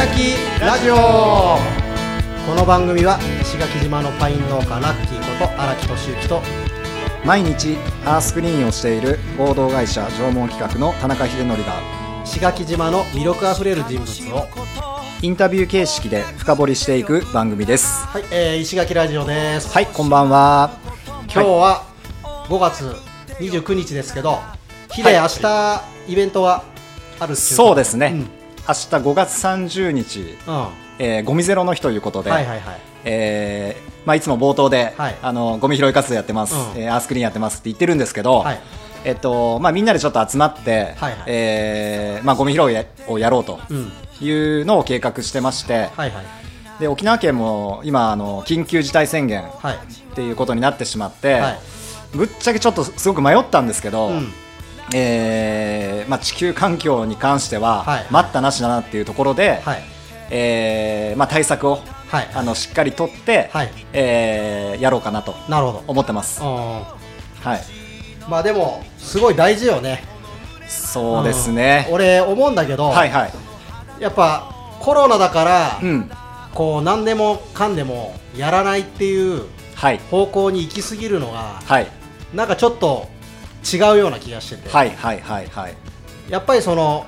垣ラジオ。この番組は石垣島のパイン農家ラッキーこと荒木俊之と毎日アースクリーンをしている合同会社縄文企画の田中秀則が石垣島の魅力あふれる人物をインタビュー形式で深掘りしていく番組です。はい、えー、石垣ラジオです。はいこんばんは。今日は5月29日ですけどヒデ、はい明日イベントがあるってそうですね、うん明日5月30日、うん。はえーゴミゼロの日ということで、いはいはい。えーまあ、いつも冒頭で、はい。あのゴミ拾い活動やってます、うん。えーアースクリーンやってますって言ってるんですけど、はい。えっとまあ、みんなでちょっと集まって、はいはい。えーまあ、ゴミ拾いをやろうとうん。いうのを計画してまして、はいはい。で沖縄県も今あの緊急事態宣言はい。っていうことになってしまって、はい。ぶっちゃけちょっとすごく迷ったんですけど、うんえーまあ、地球環境に関しては、はい。待ったなしだなっていうところで、はい。えーまあ、対策をはい。あのしっかりとって、はい。えーやろうかなとなるほど。思ってます。うはい、んまあでもすごい大事よね。そうですね。うん。俺思うんだけど、はいはい。やっぱコロナだから、うん。こう何でもかんでもやらないっていうはい。方向に行き過ぎるのがはい。なんかちょっと違うような気がしてて、はいはいはいはい。やっぱりその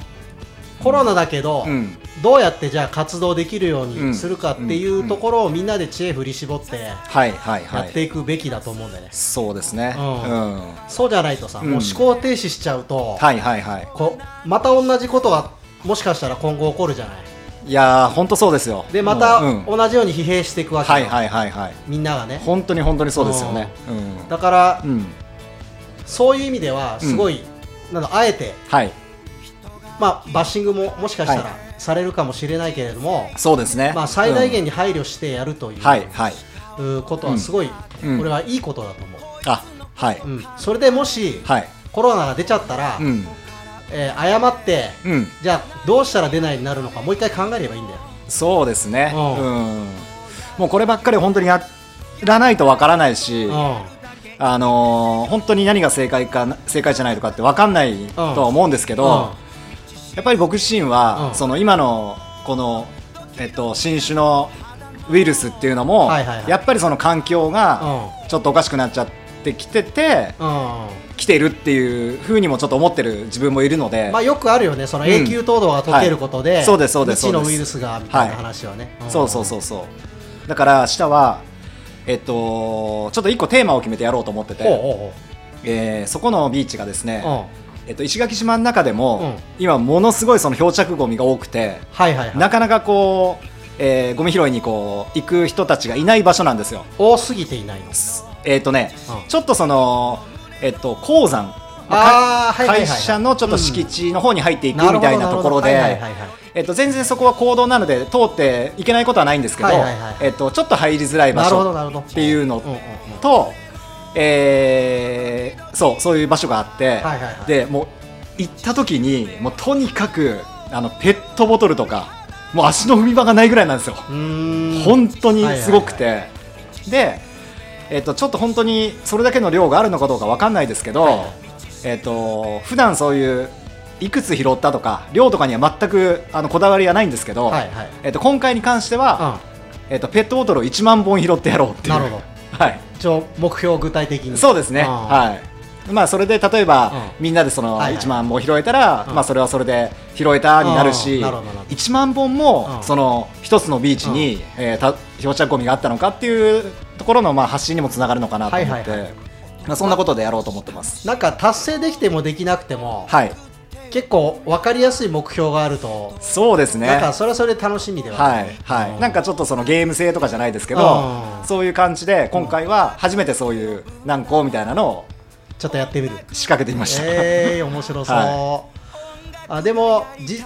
コロナだけど、うんどうやってじゃあ活動できるよううんにするかっていうところをみんなで知恵振り絞ってはいはいはやってい。いくべきだと思うんだよね、そうですね。ううんん。そうじゃないとさ、うんもう思考停止しちゃうと、はいはいはい。こうまた同じことがもしかしたら今後起こるじゃない？いやー本当そうですよ。でまた同じように疲弊していくわけよ、はいはいはいはい。みんながね本当に本当にそうですよね。うん。だから、うん。そういう意味ではすごい、なんだあえて、はい。まあ、バッシングももしかしたらはされるかもしれないけれども、そうですね。まあ、最大うん限に配慮してやるという,、はいはい。うことはすごい、うんこれはいいことだと思う、あはいうん、それでもし、はい。コロナが出ちゃったら、うんえー誤ってうん。じゃあどうしたら出ないになるのかもう一回考えればいいんだよそうですね。ううんん。もうこればっかり本当にやらないとわからないし、うあのー本当に何が正解か正解じゃないとかってわかんないとは思うんですけど、んうん。やっぱり僕自身は、うん。その今のこのえっと新種のウイルスっていうのも、やっぱりその環境がちょっとおかしくなっちゃってきてて、うん。来てるっていうふうにもちょっと思ってる自分もいるので、まあ、よくあるよね、そのうん。永久凍土が溶けることで、はい。そうですそうです未知のウイルスがみたいな話はね、ん。そうそうそうそう。だから明日はえっとちょっと一個テーマを決めてやろうと思ってて、ほうほうほえーそこのビーチがですね、ううん。えっと、石垣島の中でも、うん。今ものすごいその漂着ゴミが多くてはいはいはい。なかなかこう、えーゴミ拾いにこう行く人たちがいない場所なんですよ。多すぎていないの？えっ、とね、うん。ちょっとその、えっと、鉱山。あーはいはいはいはい。会社のちょっと敷地の方に入っていくみたいなところでえっと全然そこは公道なので通っていけないことはないんですけど、はいはいはい。えっとちょっと入りづらい場なるほど所なるほど。っていうのと、えーそうそういう場所があって、はいはいはい。でもう行った時にもうとにかくあのペットボトルとかもう足の踏み場がないぐらいなんですよ。本当にすごくて、はいで、えっとちょっと本当にそれだけの量があるのかどうかわかんないですけど、はいはい。えっと普段そういういくつ拾ったとか量とかには全くあのこだわりはないんですけど、はいはい。えっと今回に関しては、えっとペットボトルを1万本拾ってやろうっていう。なるほど。はい。一応目標を具体的に。そうですね、うん。はい。まあ、それで例えば、うん。みんなでそのはいはい。1万本拾えたら、うん。まあ、それはそれで拾えたになるうし、ん。なるほど。なるほど1万本も、うん。その一つのビーチに、えーた漂着ゴミがあったのかっていうところの、まあ、発信にもつながるのかなと思って、はいはいはい。まあ、そんなことでやろうと思ってます。なんか達成できてもできなくても、はい結構分かりやすい目標があると、そうですね。なんかそれはそれで楽しみではあはいはい、うなんかちょっとそのゲーム性とかじゃないですけど、うん。そういう感じで今回は初めてそういう何個みたいなのをちょっとやってみる。仕掛けてみました。えー、面白そう、はあでもじ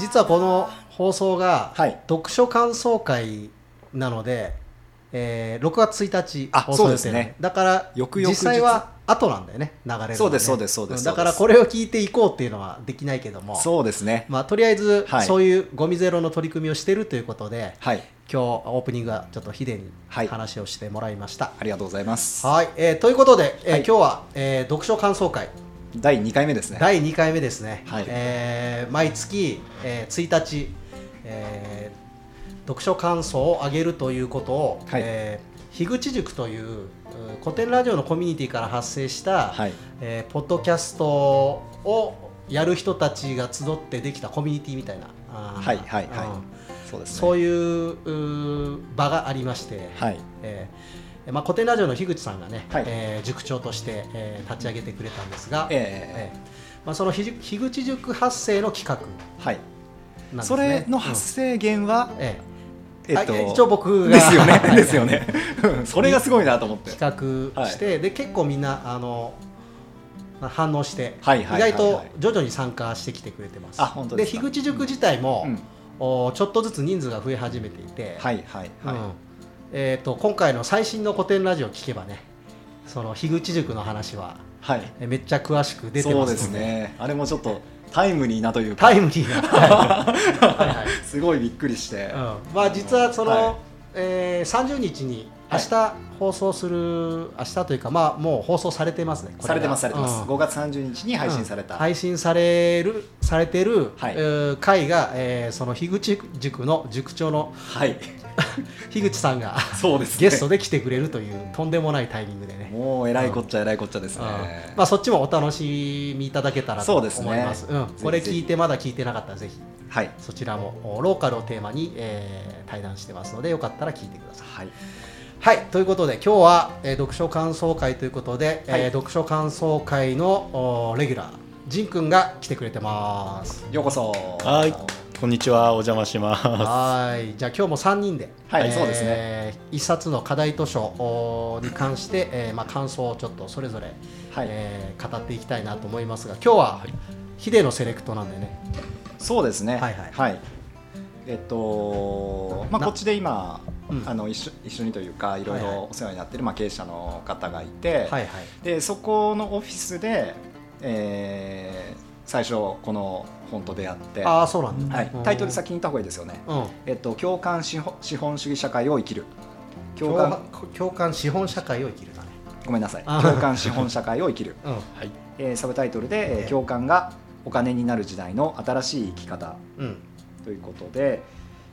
実はこの放送がはい。読書感想会なので、えー6月1日あ放送ですね。だから翌々日。実際は後なんだよね流れるのね。そうですそうですそうです。んだからこれを聞いていこうっていうのはできないけども。そうですね。まあ、とりあえず、はい。そういうゴミゼロの取り組みをしているということではい。今日オープニングはちょっとヒデにはい。話をしてもらいました。ありがとうございます。はい、えーということで、えーはい。今日は、えー読書感想会。第2回目ですね。第2回目ですね、はい。えー毎月、えー1日、えー読書感想を上げるということを、はい。えー樋口塾というう古典ラジオのコミュニティから発生した、はい。えーポッドキャストをやる人たちが集ってできたコミュニティみたいな、はいはいはい。うん。そうですね。そういう場がありまして、はい。えーまあ、古典ラジオの樋口さんがね、はい。えー塾長として、えー立ち上げてくれたんですが、ええーまあ、その樋口塾発生の企画えはい。それの発生源はうん、ええっとあ一応僕が。ですよね。は いですよね。それがすごいなと思って。企画して、で結構みんなあのまあ反応して、はいはいはいはい。意外と徐々に参加してきてくれてます。あ本当で樋口塾自体も、うん。おちょっとずつ人数が増え始めていて、はいはいはい、うん。えー、と今回の最新の古典ラジオ聞けばねその樋口塾の話ははい。えめっちゃ詳しく出てそうで。ますのですね。あれもちょっとタイムリーなというか。タイムリーな、はいはい。すごいびっくりして、うん。まあ、実はその、はい。えー30日に明はい。日放送する、明日というか、まあ、もう放送されてますね、これが。されてますされてます、うん。5月30日に配信された、うん。配信されるされてる、はい。えー回が、えーその樋口塾の塾長のはい 樋口さんがそうですね。ゲストで来てくれるというとんでもないタイミングでね。もうえらいこっちゃえらいこっちゃですね、うん。まあ、そっちもお楽しみいただけたらと思いそうですね。ます。うん、これ聞いてまだ聞いてなかったらぜひはい。そちらもおローカルをテーマに、えー対談してますのでよかったら聞いてください。はい。はい。ということで今日は、えー読書感想会ということで、はい。えー読書感想会のおレギュラージンくんが来てくれてます。ようこそ。はい、こんにちは、お邪魔します。はい。じゃあ今日も3人で、はいそうですね。一冊の課題図書おに関して、えーまあ、感想をちょっとそれぞれ、はい、えー語っていきたいなと思いますが今日はヒデのセレクトなんでね。そうですね。はいはい。えっとまあなこっちで今、うん。あの一緒一緒にというかいろいはいはい。ろお世話になってる、まあ、経営者の方がいて、はいはい。でそこのオフィスで、えー最初この本と出会って、ああそうなんだ、はい、タイトル先に言った方がいいですよね、うん。えっと、共感資本資本主義社会を生きる。共共感感。共感資本社会を生きるだね。ごめんなさい。あ共感資本社会を生きる、うん。はい、えーサブタイトルで、えー。ええ共感がお金になる時代の新しい生き方。うん。ということで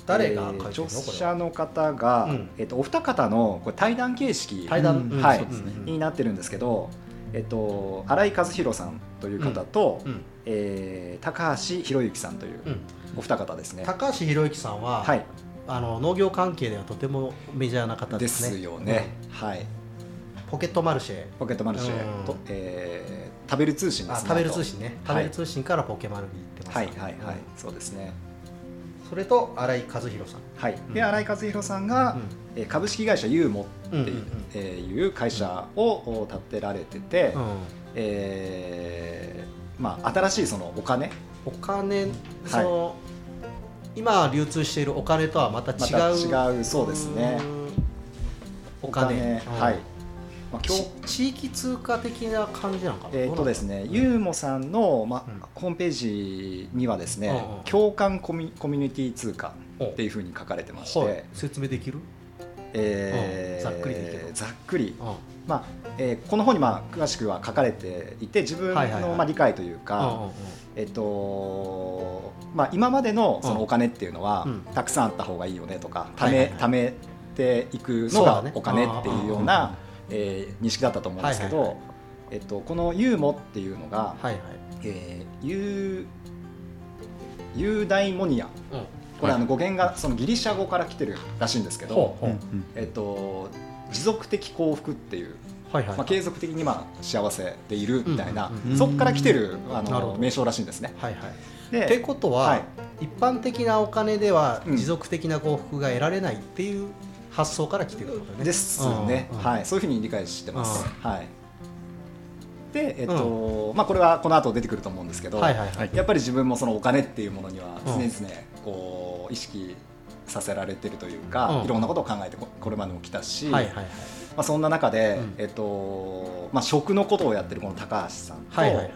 誰がえー著者の方が、うん。えっとお二方のこれ対談形式対談、うん。はい。になってるんですけど、えっと、新井和弘さんという方と、うんえー高橋博之さんといううん。お二方ですね。高橋博之さんは、はい、あの農業関係ではとてもメジャーな方でですね。すよね。はい、うんポケットマルシェ。ポケットマルシェ。と、うん。えー食べる通信ですね。あ食べる通信ね。はい食べる通信からポケマルに行ってますはい。はい。はい、そうですね。うんそれと新井和弘さん。はい、うん。で新井和弘さんが、えー株式会社ユーモっていう,、会社をお立てられてて、うん。えーまあ、新しいそのお金。お金その、今流通しているお金とはまた違う、また違うそうですね。うんお金うん。はい、まあ、地域通貨的な感じなのかな？えーとですね、ユーモさんの、まうん。ホームページにはですね、うん。うん共感コミコミュニティ通貨おっていうふうに書かれてまして、はい。説明できる、えーうんざっくりざっくり。うん。まあえーこの本にまあ詳しくは書かれていて自分のまあ理解といううんか、えっとまあ、今までのそのお金っていうのは、うん。たくさんあった方がいいよねとかため,、はいはいはい。貯めていくのがお金っていうよううんな、えー認識だったと思うんですけど、えっと、このユーモっていうのが、はいはい、えーユーユーダイモニア。うんこれあの語源がそのギリシャ語から来てるらしいんですけど、えっと、持続的幸福っていうはいはい、まあ、継続的にまあ幸せでいるみたいな、うんうんうん。そこから来てるあの名称らしいんですね。はいはい。でってことは、はい。一般的なお金ではうん持続的な幸福が得られないっていう発想から来てることね。ですね、うんうんはい、そういうふうに理解してます。うはい、で、えっとまあ、これはこの後出てくると思うんですけど、はいはいはい。はいやっぱり自分もそのお金っていうものにはうん常々こう意識させられてるというか、うんいろんなことを考えてここれまでも来たし、はいはいはい。まあ、そんな中で、うんえっとまあ、食のことをやってるこの高橋さんと、はいはいはい。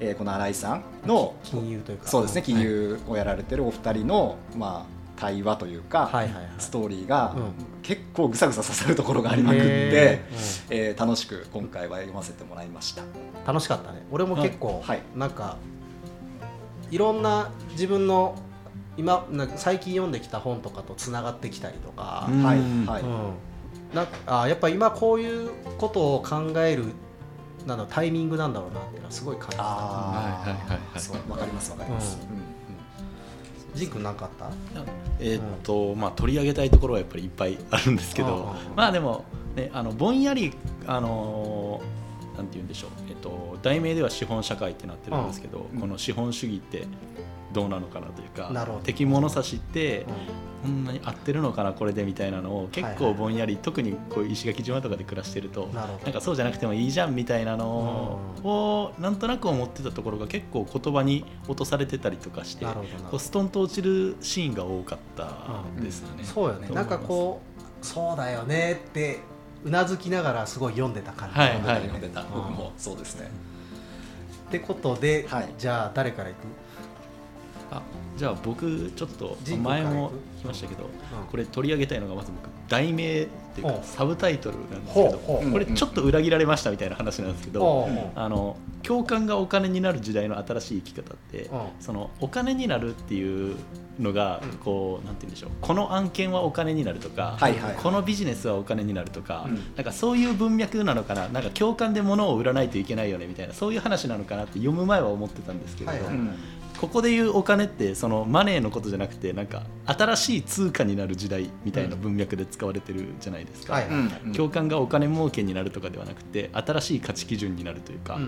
えーこの新井さんの金融というか。そうですね金融をやられてるお二人の、まあ、対話というか、はいはいはい。ストーリーがうん。結構ぐさぐさ刺さるところがありまくって、へえー楽しく今回は読ませてもらいました。楽しかったね。俺も結構、はい。なんかいろんな自分の今なんか最近読んできた本とかとつながってきたりとか、うん。はいはい。うん。なんかあやっぱ今こういうことを考えるなんタイミングなんだろうなっていうのはすごい感じた。ああ、はいはいはいはい。そうわかりますわかります、ううんんジン君なんかあった？えーっと、まあ取り上げたいところはやっぱりいっぱいあるんですけどうんうんうんまあでもねあのぼんやりあのーなんて言うんでしょう。えっと題名では資本社会ってなってるんですけど、うん。この資本主義ってどうなのかなというか敵物差しってうこんなに合ってるのかなこれでみたいなのを結はいはい。構ぼんやり、特にこういう石垣島とかで暮らしてるとんなんかそうじゃなくてもいいじゃんみたいなのをなんとなく思ってたところが結構言葉に落とされてたりとかしてこうストンと落ちるシーンが多かったですよね。そうよね。なんかこうそうだよねってうなずきながらすごい読んでた感じ、はい読んでた読んでた、うん僕もそうですね。ってことで、はい。じゃあ誰からいく、あじゃあ僕ちょっと前もから行く？言いましたけどうん。これ取り上げたいのがまず僕題名っていうかサブタイトルなんですけどこれちょっと裏切られましたみたいな話なんですけどあの共感がお金になる時代の新しい生き方ってうん。そのお金になるっていうのがうん。こうなんて言うんでしょう。この案件はお金になるとかこのビジネスはお金になるとかうん。なんかそういう文脈なのかな？なんか共感で物を売らないといけないよねみたいなそういう話なのかなって読む前は思ってたんですけれど、ここでいうお金ってそのマネーのことじゃなくてなんか新しい通貨になる時代みたいな文脈で使われてるじゃないですか、共感がお金儲けになるとかではなくて新しい価値基準になるというか、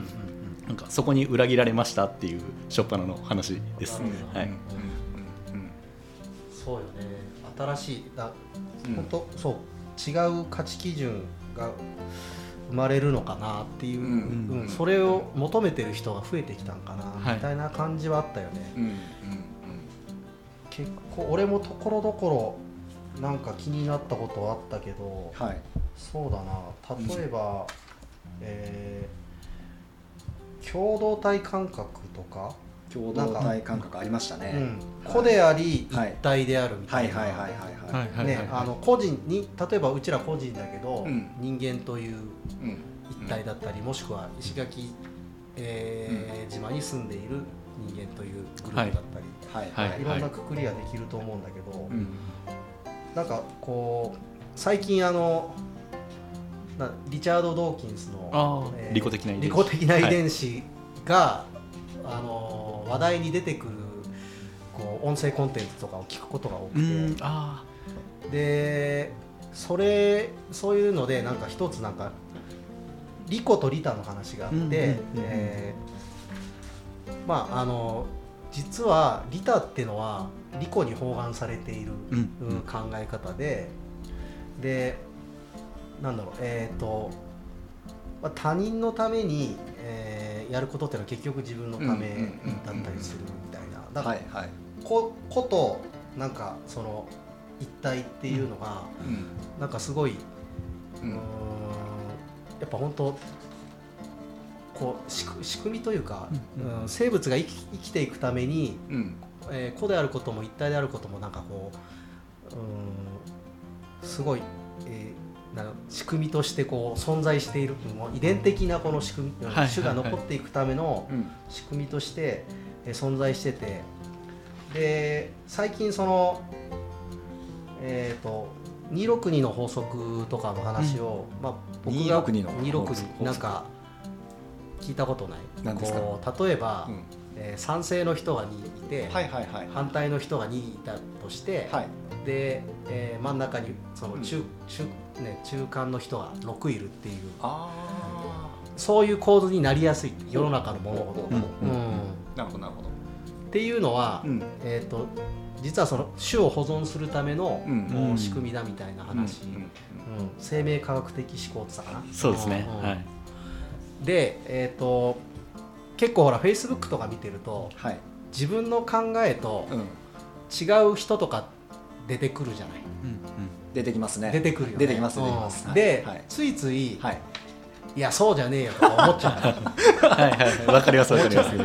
なんかそこに裏切られましたっていう初っ端の話です、うん。はい。そうよね。新しいだ、うん。本当そう。違う価値基準が生まれるのかなっていう、うん。うん。うん。それを求めてる人が増えてきたんかな、はい。みたいな感じはあったよね、うん。うん。結構俺もところどころなんか気になったことはあったけどうんはい。そうだな。例えば、えー共同体感覚とか、共同体感覚ありましたね、個であり一体であるみた、いいはいはいね、あの個人に例えばうちら個人だけど、人間という一体だったり、もしくは石垣、えー島に住んでいる人間というグループだったり、はいはいい、ろんなくくりができると思うんだけど、うんなんかこう最近あのリチャード・ドーキンスのあー利己的な遺伝子利己的な遺伝子が、あの話題に出てくるこう音声コンテンツとかを聞くことが多くうて。でそれそういうのでなんか一つなんかリコとリタの話があって、えーまああの実はリタっていうのはリコに包含されている、うん。うん考え方ででなんだろうえっ、と、まあ、他人のために、えーやることっていうのは結局自分のためだったりするみたいな。だからはいはい。こことなんかその一体っていうのが、うん。なんかすごい、ううんやっぱ本当こう仕組仕組みというか、うん。うん生物が生き生きていくために、うん。えー個であることも一体であることもなんかこう、うん、すごい、え仕組みとしてこう存在している遺伝的なこの仕組み、はいはい種が残っていくための、うん仕組みとして、えー存在しててで最近そのえっ、と262の法則とかの話を、まあ、僕が262の法則。262なんか聞いたことない。何ですか？こう例えば、うん。えー賛成の人が2いて、はいはいはい反対の人が2いたとして、はい。で、えー真ん中にそのうん。中,、中ね、中間の人が6いるっていう。あそういう構図になりやすい世の中の物事が。うん。うん。あなるほどなるほど。っていうのは、うん。えー、と実はその種を保存するための、うん。仕組みだみたいな話、うん。うん。うん。生命科学的思考って言ったかなそうですね、うん。はい。で、えー、と結構ほらフェイスブックとか見てるとはい。自分の考えとうん。違う人とか出てくるじゃない、出てきますね。出てくるよね。出てきます出てきます。で、はい。ついつい、はい。い、やそうじゃねえよとか思っちゃう。はいはいはい。わかりますわかります。う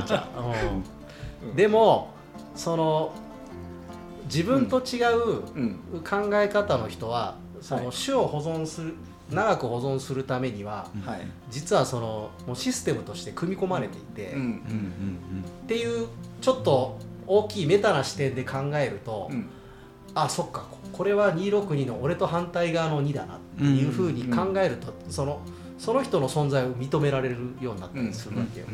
うん。でもその自分と違う、うん。考え方の人はそのはい。種を保存する長く保存するためにはうんはい。実はそのもうシステムとして組み込まれていて、うん。うんうんっていうちょっと大きいメタな視点で考えると、うん。あそっかここれは262の俺と反対側の2だなっていうふうに考えると、そのその人の存在を認められるようになったりするわけよ。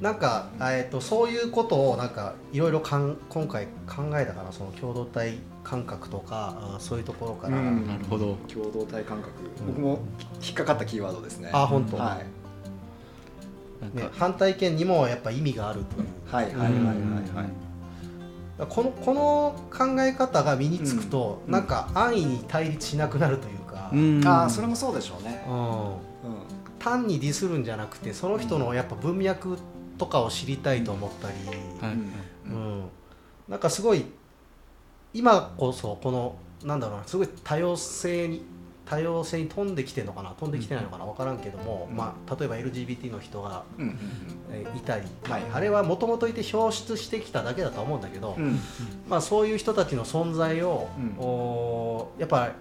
なんか、えー、とそういうことをなんかいろいろかん今回考えたからその共同体感覚とかあそういうところから、うん。なるほど。共同体感覚、うん。僕も引っかかったキーワードですね。あ本当。はい。ね反対意見にもやっぱ意味があるという。はい。はい。はい。はい。はいこのこの考え方が身につくと、うん。なんか安易に対立しなくなるというか、うん。ああそれもそうでしょうね。うん。うん。単にディスるんじゃなくてその人のやっぱ文脈とかを知りたいと思ったり、はい。うん。うん。なんかすごい今こそこのなんだろうなすごい多様性に多様性に飛んできてるのかな？飛んできてないのかな？分からんけども、うん。まあ、例えば LGBT の人が、えーいたり、はいあれはもともといて表出してきただけだと思うんだけど、まあ、そういう人たちの存在を、うん。おーやっぱ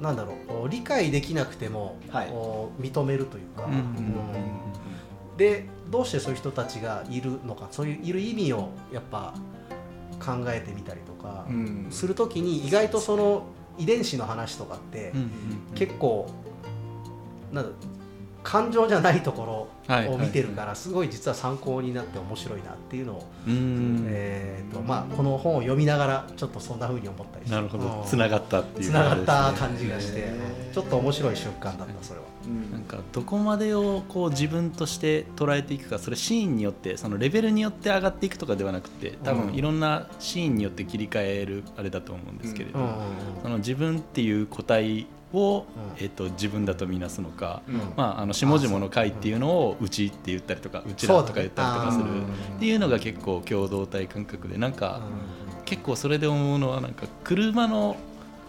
なんだろうお理解できなくても、はい。お認めるというか、でどうしてそういう人たちがいるのか？そういういる意味をやっぱ考えてみたりとかうん。するときに意外とその遺伝子の話とかって結構なんだ感情じゃないとこはいろを見てるからすごい実は参考になって面白いなっていうのを、うん。えーとまあ、この本を読みながらちょっとそんな風に思ったりして。なるほど。うん。つながったっていうつながった感じがして、ちょっと面白い瞬間だったそれは。うん。なんかどこまでをこう自分として捉えていくかそれシーンによってそのレベルによって上がっていくとかではなくて多うん。分いろんなシーンによって切り替えるあれだと思うんですけれど、その自分っていう個体を、うん。えっと自分だとみなすのか、うん。まあ、あの下々の会っていうのをうちって言ったりとかうちらとか言ったりとかするっていうのが結構共同体感覚でなんか結構それで思うのはなんか車の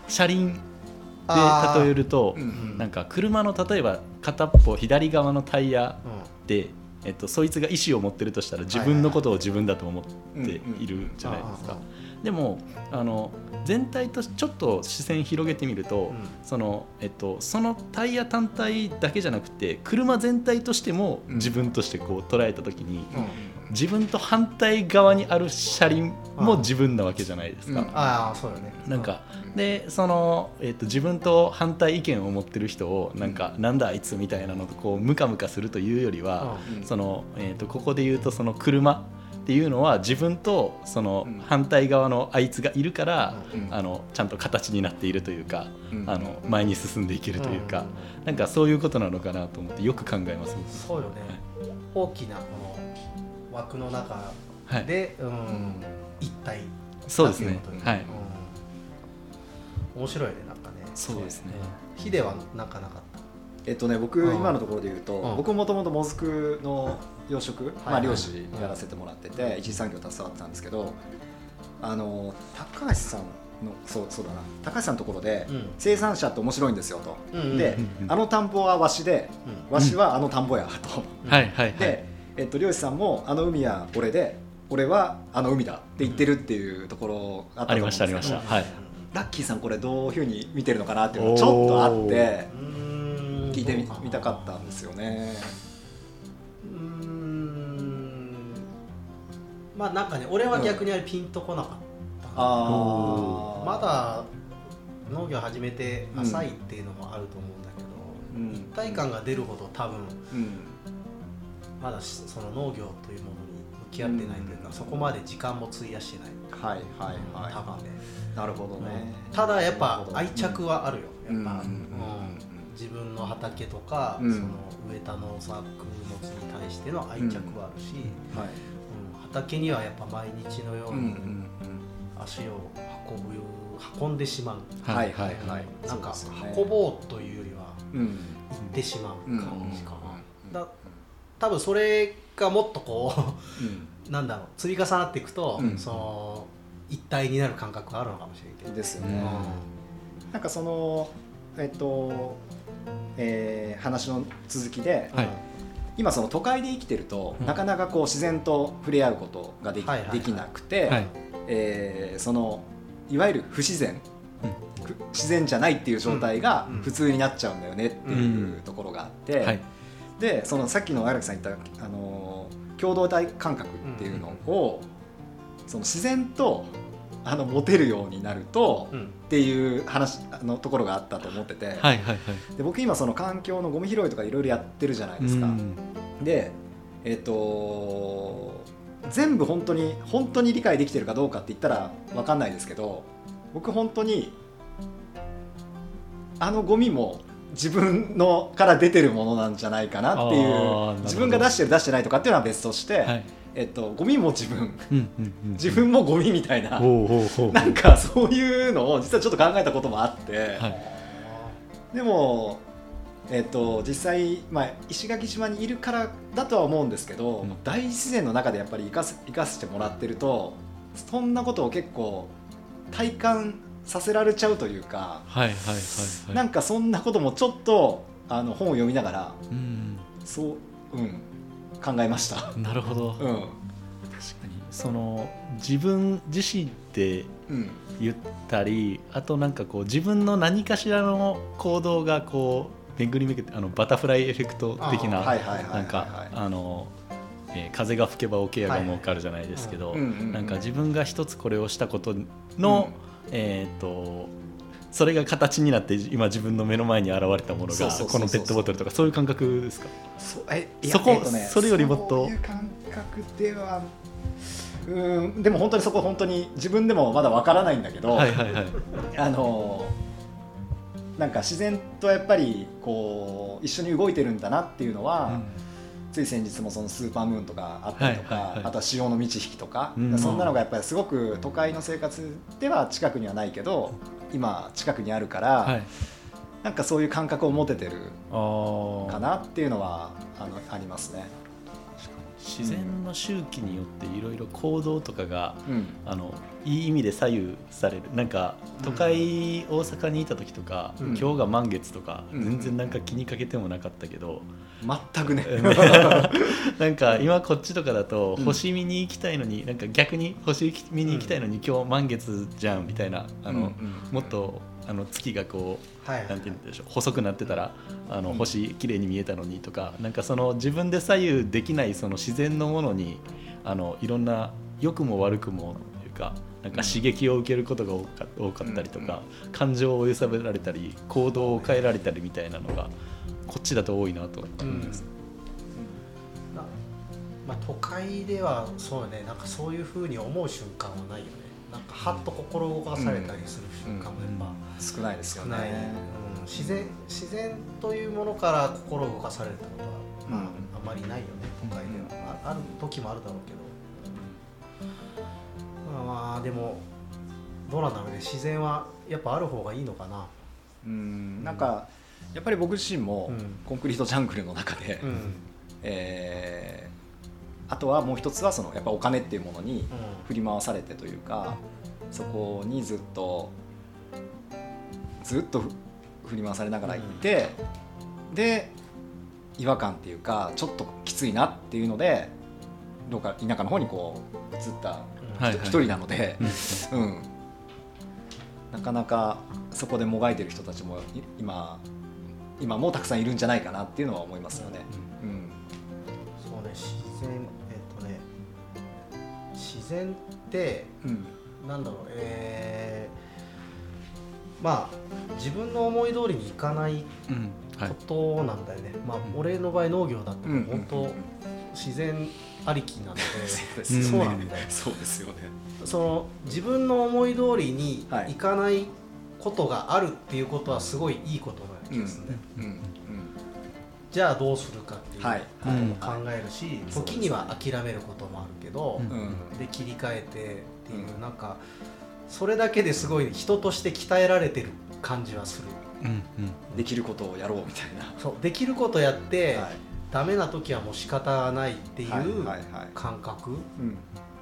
車輪で例えるとなんか車の例えば片っぽ左側のタイヤで、えっと、そいつが意思を持ってるとしたら自分のことを自分だと思っているじゃないですか。でもあの全体としちょっと視線広げてみると、そのえっと、そのタイヤ単体だけじゃなくて車全体としてもうん。自分としてこう捉えた時に、うん。自分と反対側にある車輪も自分なわけじゃないですか。うん。ああそうよね。なんかでその、えっと自分と反対意見を持ってる人をなんか、なんだあいつみたいなのとこうムカムカするというよりは、うん。そのえっとここで言うとその車っていうのは自分とそのうん。反対側のあいつがいるから、うん。あのちゃんと形になっているというか、うん。あの前に進んでいけるというか、うん。なんかそういうことなのかなと思ってよく考えます。そうよね。大きなこの枠の中はい、で、うん一体そうですね。だっていうことにはい。うん。面白いねなんかね。そうですね。うん。ヒデはなんかなかっえっとね僕うん。今のところで言うとうん。僕もともともずくの養殖？まはい。あ漁師やらせてもらってて一次産業携わってたんですけどあの高橋さんのそうそうだな。高橋さんのところでうん。生産者って面白いんですよと。うんうんであの田んぼはわしでたわしはあの田んぼやと。でえっと漁師さんもあの海は俺で俺はあの海だって言ってるっていうところあったと思うんですけどありましたありました。はい。ラッキーさんこれどういうふうに見てるのかなっていうのがちょっとあってうん。聞いてみたかったんですよね。まあなんかね俺は逆にあれピンとこなかったな。あー。まだ農業始めて浅いっていうのもあると思うんだけど、うん。一体感が出るほど多分うん。まだしその農業というものに向き合ってないというか、うん。そこまで時間も費やしてない、はいはいはい。多分ね、なるほどね。ただやっなぱ愛着はあるよ。やっぱ、うんうん。うん。自分の畑とか、うん。その植えた農作物に対しての愛着はあるし、はい。うん畑にはやっぱ毎日のように足を運ぶよ運んでしまう、うん。はいはいはい。なんか運ぼうというよりはうん。行ってしまううん感じかな、うん。だ多分それがもっとこうん。うなんだろう積み重なっていくと、うん。その一体になる感覚があるのかもしれんけど、ですよね。うん。なんかそのえっと、えー話の続きで、はい今その都会で生きてると、うん。なかなかこう自然と触れ合うことができ,、できなくて、はい。えーそのいわゆる不自然、うん。ふ自然じゃないっていう状態がうん。うん。普通になっちゃうんだよねっていうところがあって、はい。でそのさっきの荒木さん言った、あのー共同体感覚っていうのを、その自然とあの持てるようになると、うん。っていう話あのところがあったと思ってて、はいはいはい。で僕今その環境のゴミ拾いとかいろいろやってるじゃないですか。うん。でえっ、と全部本当に本当に理解できてるかどうかって言ったら分かんないですけど僕本当にあのゴミも自分のから出てるものなんじゃないかなっていう自分が出してる出してないとかっていうのは別として、はいえっと、ゴミも自分。うんうんうん自分もゴミみたいな、なんかそういうのを実はちょっと考えたこともあって、はい。でも、えっと実際、まあ、石垣島にいるからだとは思うんですけど、うん。大自然の中でやっぱり生かす生かしてもらってるとそんなことを結構体感させられちゃうというか、はいはいはいはい。なんかそんなこともちょっとあの本を読みながらうん。そう、うん、考えました。なるほど、うん。確かに。その自分自身でうん言ったりあとなんかこう自分の何かしらの行動がこう巡り巡ってあのバタフライエフェクト的ななんかあの、えー風が吹けば桶屋が儲かるじゃないですけど、うんうんうんなんか自分が一つこれをしたことの、えっ、とそれが形になって今自分の目の前に現れたものがこのペットボトルとかそういう感覚ですか？そえそこえっとねそれよりもっと。そういう感覚ではうんでも本当にそこ本当に自分でもまだわからないんだけど、はいはいはい。あのなんか自然とやっぱりこう一緒に動いてるんだなっていうのは、つい先日もそのスーパームーンとかあったりとか、はいはいはい。あとは潮の満ち引きとか、うん。そんなのがやっぱりすごく都会の生活では近くにはないけど今近くにあるから、はい。なんかそういう感覚を持ててるかなっていうのはあのありますね。自然の周期によっていろいろ行動とかがうん。あのいい意味で左右される。なんか都会、大阪にいた時とか、うん。今日が満月とか、うん。全然なんか気にかけてもなかったけど、全くね。なんか今こっちとかだとうん。星見に行きたいのに、なんか逆に星見に行きたいのに、今日満月じゃんみたいなあの、うんうんもっとあの月がこうはいはいなんて言うんでしょう細くなってたらあのうん。星綺麗に見えたのにとかなんかその自分で左右できないその自然のものにあのいろんな良くも悪くもというかなんか刺激を受けることが多かったりとか、感情を揺さぶられたり行動を変えられたりみたいなのがこっちだと多いなと思います。なまあ、都会ではそうねなんかそういうふうに思う瞬間はないよね。なんかはっと心動かされたりする瞬間もやっぱ少ないですよね。うん、自然自然というものから心動かされたことは、まあうん。あまりないよね都会では、あある時もあるだろうけど、まあ、まあでもどうなんだろうね。自然はやっぱある方がいいのかな。うん。なんかやっぱり僕自身もうん。コンクリートジャングルの中で、うん、うんえーあとはもう一つはそのやっぱお金っていうものに振り回されてというかそこにずっとずっとふ振り回されながら行って、で違和感っていうかちょっときついなっていうのでどうか田舎の方にこう移った一人なので、うん。うん、なかなかそこでもがいてる人たちもい今今もたくさんいるんじゃないかなっていうのは思いますよね。うん。そうね自然えっとね自然ってうん。なんだろうえーまあ自分の思い通りにいかないうん。はい。ことなんだよね、まあ俺の場合農業だってうん本当自然ありきなので、そうなんだよそうですよね。その自分の思い通りにはい。いかないことがあるっていうことはすごいいいことな気がするね、うんうんじゃあどうするかっていうはい。ことも考えるし、そう時には諦めることもあるけど、うんうんで切り替えてっていう、うんなんかそれだけですごい人として鍛えられてる感じはする。うんうん。できることをやろうみたいな。そうできることやって、はい。ダメな時はもう仕方ないっていはいうはいはい。感覚。うん。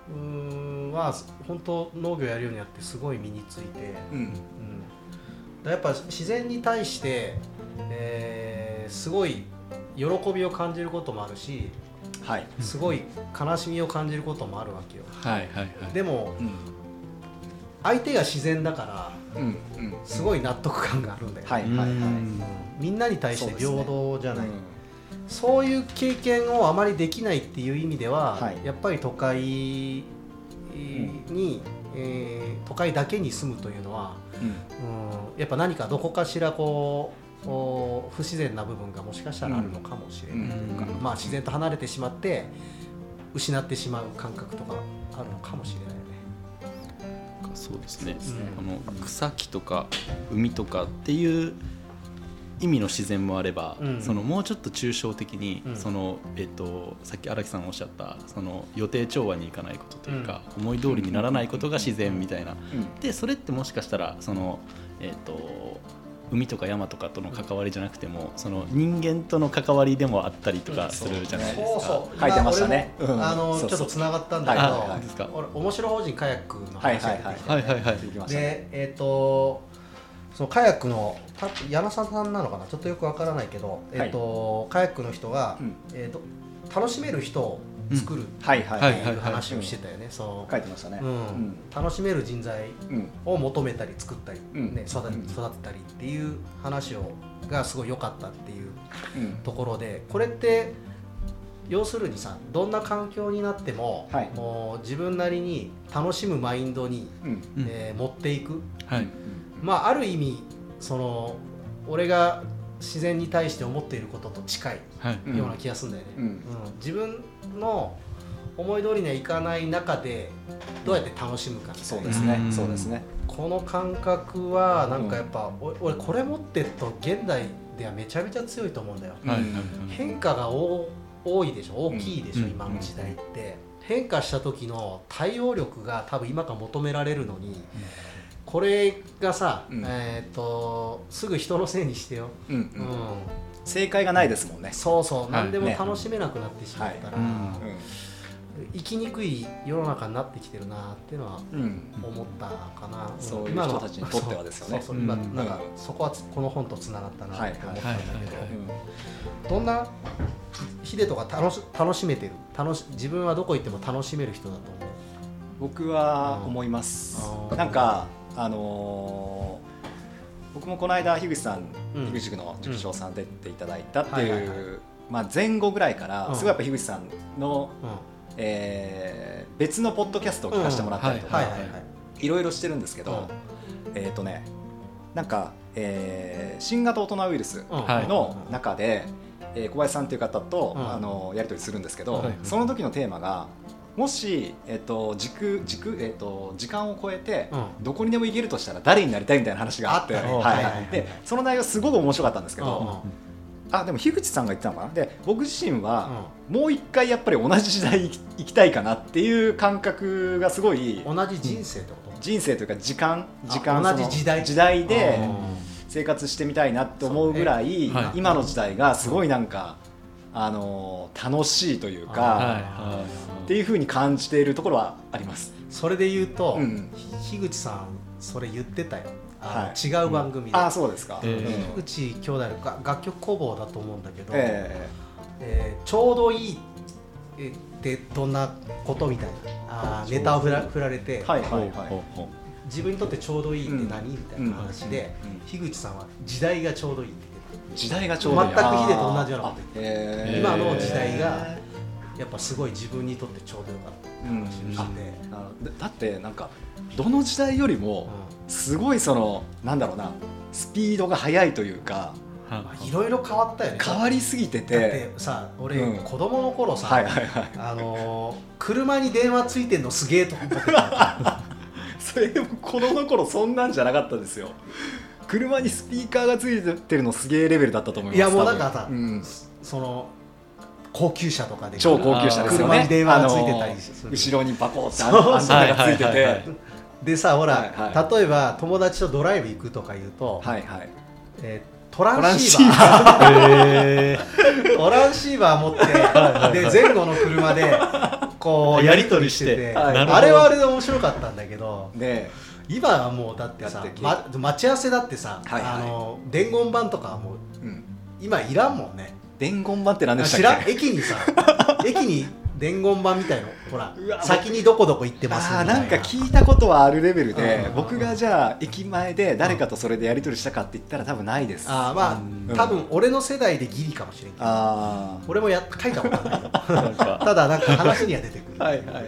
うーんは本当農業やるようになってすごい身について、うん。うん、だやっぱ自然に対して、えーすごい喜びを感じることもあるしはい。すごい悲しみを感じることもあるわけよ。はいはいはい。でもうん相手が自然だからうん。うん。すごい納得感があるんだよね、はいはいはい。うん。みんなに対して平等じゃない、うんそういう経験をあまりできない。っていう意味では、はいやっぱり都会に、えー都会だけに住むというのは、うん。うん、やっぱ何かどこかしらこうお不自然な部分がもしかしたらあるのかもしれない。というか、うん。まあ、自然と離れてしまって失ってしまう感覚とかあるのかもしれないよね。そうですね、うん。あの草木とか海とかっていう意味の自然もあれば、うん。そのもうちょっと抽象的に、うん。そのえっと、さっき荒木さんおっしゃったその予定調和にいかないことというか、思い通りにならないことが自然みたいな、うん。でそれってもしかしたらその、えっと、海とか山とかとの関わりじゃなくてもその人間との関わりでもあったりとかするじゃないですか。そうそう。書いてましたね。あのそうそう。ちょっとつながったんだけど、はい。はい。面白法人カヤックのはい話が出てきて、はいはいはいはい。はいできましたねでえっ、とそのカヤックのた柳沢さんなのかな？ちょっとよくわからないけど、えっ、とカヤックの人が、うん。えっ、と楽しめる人を作るっはいはいはてい。う話をしてたよね、その書いてましたね。うん。楽しめる人材うんを求めたり作ったり、うん。ね、育てうん。育てたりっていう話をがすごい良かったっていううん。ところでこれって要するにさどんな環境になっても、はい。もう自分なりに楽しむマインドに、うえー持っていく。はいまあある意味その俺が自然に対して思っていることと近いはい。うんような気がするんだよね、うん。うん。自分の思い通りにはいかない中でどうやって楽しむか。みたいうですね。うん。そうですね。この感覚はなんかやっぱ、お俺これ持ってると現代ではめちゃめちゃ強いと思うんだよ、はい。はい。変化が多多いでしょ？大きいでしょ、うん。今の時代って、変化した時の対応力が多分今から求められるのに、これがさ、うん。えー、とすぐ人のせいにしてよ、うんううん。ん正解がないですもんね。そうそう。はい。何でもね。楽しめなくなってしまったら、はい。うん。う生きにくい世の中になってきてるなっていうのはんうん。思ったかな、ん。そういう今の人たちにとってはですよね。そう。そう今う。ん。なんかそこはつこの本とつながったなって思ったんだけど、どんなヒデとか楽し楽しめてる？楽し自分はどこ行っても楽しめる人だと思う？僕は思います。うんなんかあのー僕もこの間樋口さんうん。樋口塾の塾長さん出ていただいたってはいはいはい。うまあ前後ぐらいからうん。すごいやっぱ樋口さんのうん。えー別のポッドキャストを聞かせてもらったりとかはいろいろしてるんですけどえっとねなんかえー新型大人ウイルスの中で、えー小林さんという方と、うん。あのやり取りするんですけど、はい。その時のテーマがもし、えっと軸軸えっと時間を超えて、うん。どこにでも行けるとしたら誰になりたいみたいな話があってはい。でその内容すごく面白かったんですけど、うんあでも樋口さんが言ってたのかな？で僕自身は、もう一回やっぱり同じ時代行き行きたいかなっていう感覚がすごいうん同じ人生ってこと？人生というか時間あ時間同じ時代。時代で。うん。生活してみたいなって思うぐらい。今の時代がすごいなんか、あのー楽しいというか、はいあはい。っていうふうに感じているところはあります。それで言うと、うん。ひ樋口さんそれ言ってたよ。はい。違う番組で、ああそうですか。えー口兄弟のが楽曲工房だと思うんだけど、ええ。ーちょうどいいえってどんなことみたいなあーネタを振ら振られて、ーはいはいはい。自分にとってちょうどいいって何、うん。みたいな話で、うん。うん。樋口さんは時代がちょうどいいって時代がちょうどいい。全くヒデと同じようなことあへー。今の時代が言ってやっぱすごい自分にとってちょうどよかったって話をしてて、あのだだってなんかどの時代よりもすごいそのなんだろうなスピードが速いというかい。ろいろ変わったよね。変わりすぎてだってて。さ俺、うん。子供の頃さ、はいはいはい。あのー車に電話ついてんのすげえと思ってた。それも子供の頃そんなんじゃなかったですよ車にスピーカーがついてるのすげえレベルだったと思いますいやもうなんかさうん。その高級車とかで。超高級車ですよね。車に電話がついてたり後ろにバコってアンテナがついてて。でさほら、はいは例えば友達とドライブ行くとか言うと、はいはい。えートランシーバー。トランシーバー。持ってで前後の車でこうやり取りしてて。あれはあれで面白かったんだけどーね今はもうだってさま、待ち合わせだってさ、はいはい。あの伝言板とかはもううん。今いらんもんね。伝言板って何でした知らんっけ駅にさ 駅に伝言版みたいの。ほら先にどこどこ行ってますあなんか聞いたことはあるレベルでうん。僕がじゃあ駅前で誰かとそれでやり取りしたかって言ったら多分ないです。あーまうん。あ多分俺の世代でギリかもしれんけど。あ俺もや書いたことない。よ ただなんか話には出てくる。はいはいはい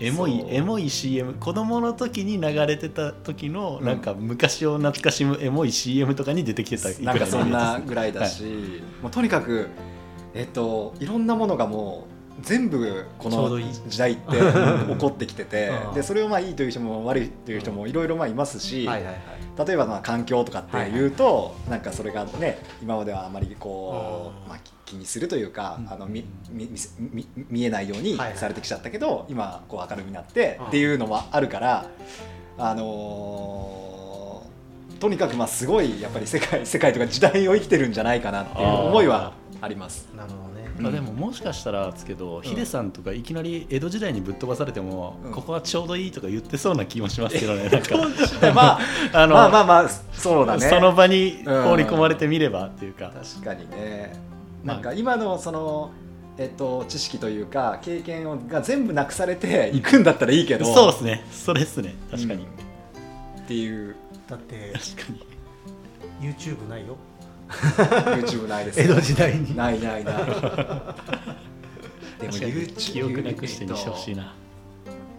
エモいエモい CM 子供の時に流れてた時のうん。なんか昔を懐かしむエモい CM とかに出てきてたなんかそんなぐらいだはし、もうとにかくえっといろんなものがもう全部この時代って 起こってきててうん。でそれをまあいいという人も悪いという人もいろいろまあいますし、例えばまあ環境とかっていうと、なんかそれがね今まではあまりこう、うん。まあ、気気にするというか、うん。あのみみみみ見えないようにされてきちゃったけど、今こう明るみになってうん。っていうのもあるから、あのーとにかくまあすごいやっぱり世界世界とか時代を生きてるんじゃないかなっていう思いはあります。なるほど。ねまあ、でももしかしたらですけど、ヒデさんとかいきなり江戸時代にぶっ飛ばされても、うん。ここはちょうどいいとか言ってそうな気もしますけどね。なんか。まあ あの、まあまあまあそうだね。その場に放り込まれてみればっていうか、確かにね。まあ。なんか今のその、えっと、知識というか経験をが全部なくされていくんだったらいいけど、そうですね。それですね。確かに、うん。っていう。だって確かに YouTube ないよ YouTube ないです江戸時代に。ないないない。でも YouTube 記憶なくしてにしてほしいな。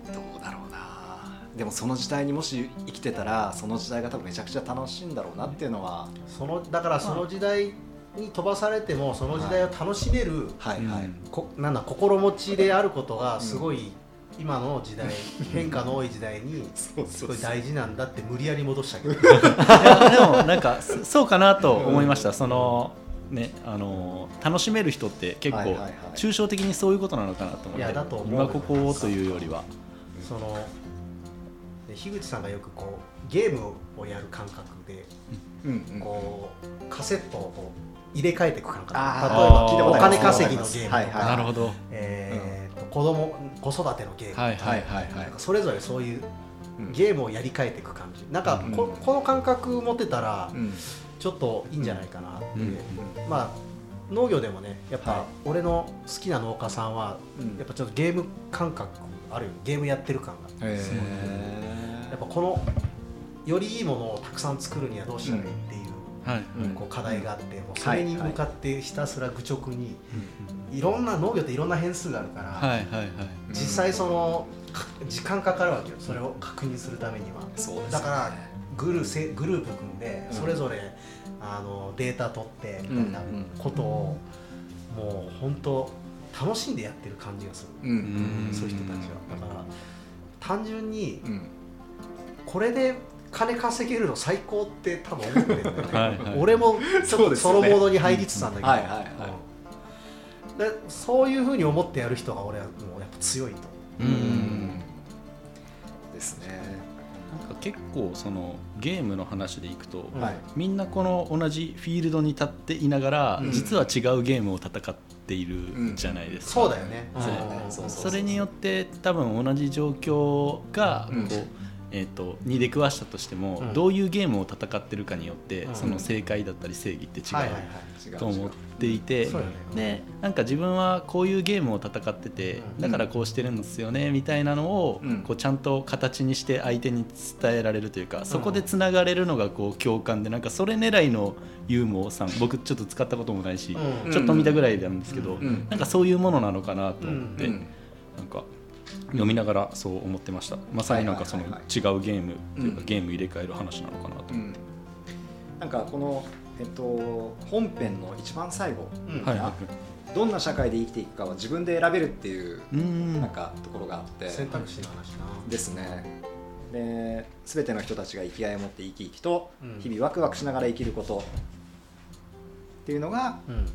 どうだろうな。でもその時代にもし生きてたらその時代が多分めちゃくちゃ楽しいんだろうなっていうのは。そのだからその時代に飛ばされてもその時代を楽しめる、はいはい、うんこなんだ心持ちであることがすごい、今の時代変化の多い時代に すごい大事なんだって無理やり戻したけど。でもなんか そそうかなと思いました、そのねあの楽しめる人って結構はいはいはい。抽象的にそういうことなのかなと思って、いやだと思う今ここというよりは。そので樋口さんがよくこうゲームをやる感覚でうん。うんこうカセットをこう入れ替えていく感覚。例えばお金稼ぎのゲームとか、はいはい。なるほど。えーと子供子育てのゲームとか、はいはいはいそれぞれそういううん。ゲームをやり替えていく感じ。なんかこ,、うん。この感覚持ってたらうん。ちょっといいんじゃないかなって、う。んまあ農業でもねやっはい。ぱ俺の好きな農家さんはうん。やっぱちょっとゲーム感覚あるよ。ゲームやってる感が。へすごいー。やっぱこのよりいいものをたくさん作るにはどうしたらいいっていう,、はい、うん。こう課題があってもうそれに向かってひたすら愚直に、うんいろんな農業っていろんな変数があるから、はいはいはい。実際そのか時間かかるわけよそれを確認するためには。そうですね。だからグルせグループ組んでうん。それぞれ、あのデータ取ってみたいなうんうんことを、もう本当楽しんでやってる感じがする、うん。うん。そういう人たちは。だから単純にうん。これで金稼げるの最高って多分思ってるんだよねはいはい。俺もちょっとそのモードに入りりつつなんだけど、でそういうふうに思ってやる人が俺はもうやっぱ強いと。うん。ですね。なんか結構そのゲームの話でいくと、うんはい。みんなこの同じフィールドに立っていながら、うん。実は違うゲームを戦っているじゃないですか、そうん。そうそうそれによって多分同じ状況がこう、うんえー、とに出くわしたとしても、うん。どういうゲームを戦ってるかによって、うん。その正解だったり正義って違うと思っていて、ね。でなんか自分はこういうゲームを戦ってて、うん。だからこうしてるんですよねみたいなのを、うん。こうちゃんと形にして相手に伝えられるというか、そこでつながれるのがこう共感でなんかそれ狙いのユーモアさん僕ちょっと使ったこともないし、うん。ちょっと見たぐらいなんですけど、うん。なんかそういうものなのかなと思って、うん。なんか読みながらそう思ってました。まさになんかその違うゲームというか、うん。ゲーム入れ替える話なのかなと、うん。なんかこのえっと本編の一番最後うん。はいはい。どんな社会で生きていくかは自分で選べるっていうなんかところがあって。選択肢の話な。ですね。で全ての人たちが生きがいを持って生き生きとうん。日々ワクワクしながら生きること。っていうのが、うん。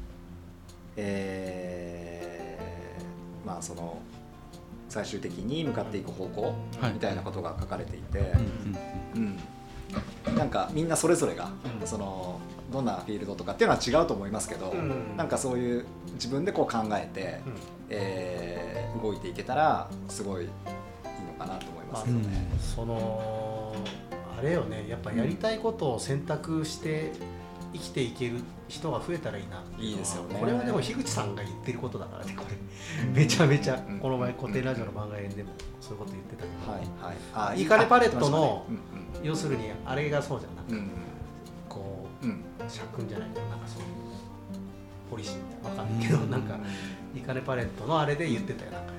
えーまあその最終的に向かっていく方向はい。みたいなことが書かれていて、うんうんうん。なんかみんなそれぞれが、うん。そのどんなフィールドとかっていうのは違うと思いますけど、うん。なんかそういう自分でこう考えて、うん。えー動いていけたらすごいいいのかなと思いますけどね。そのあれよね。やっぱやりたいことを選択して生きていける人が増えたらいいないいですよね。これはでも樋口さんが言ってることだからねこれ。めちゃめちゃ、うん。この前固定ラジオの番外編でもそういうこと言ってたけど、はいはい。あイカレパレットのうん要するにあれがそうじゃん。なんかうんうん。こううん。社訓じゃないけどなんかそういうポリシーみたいなわかんないけど、なんかイカレパレットのあれで言ってたよなんか。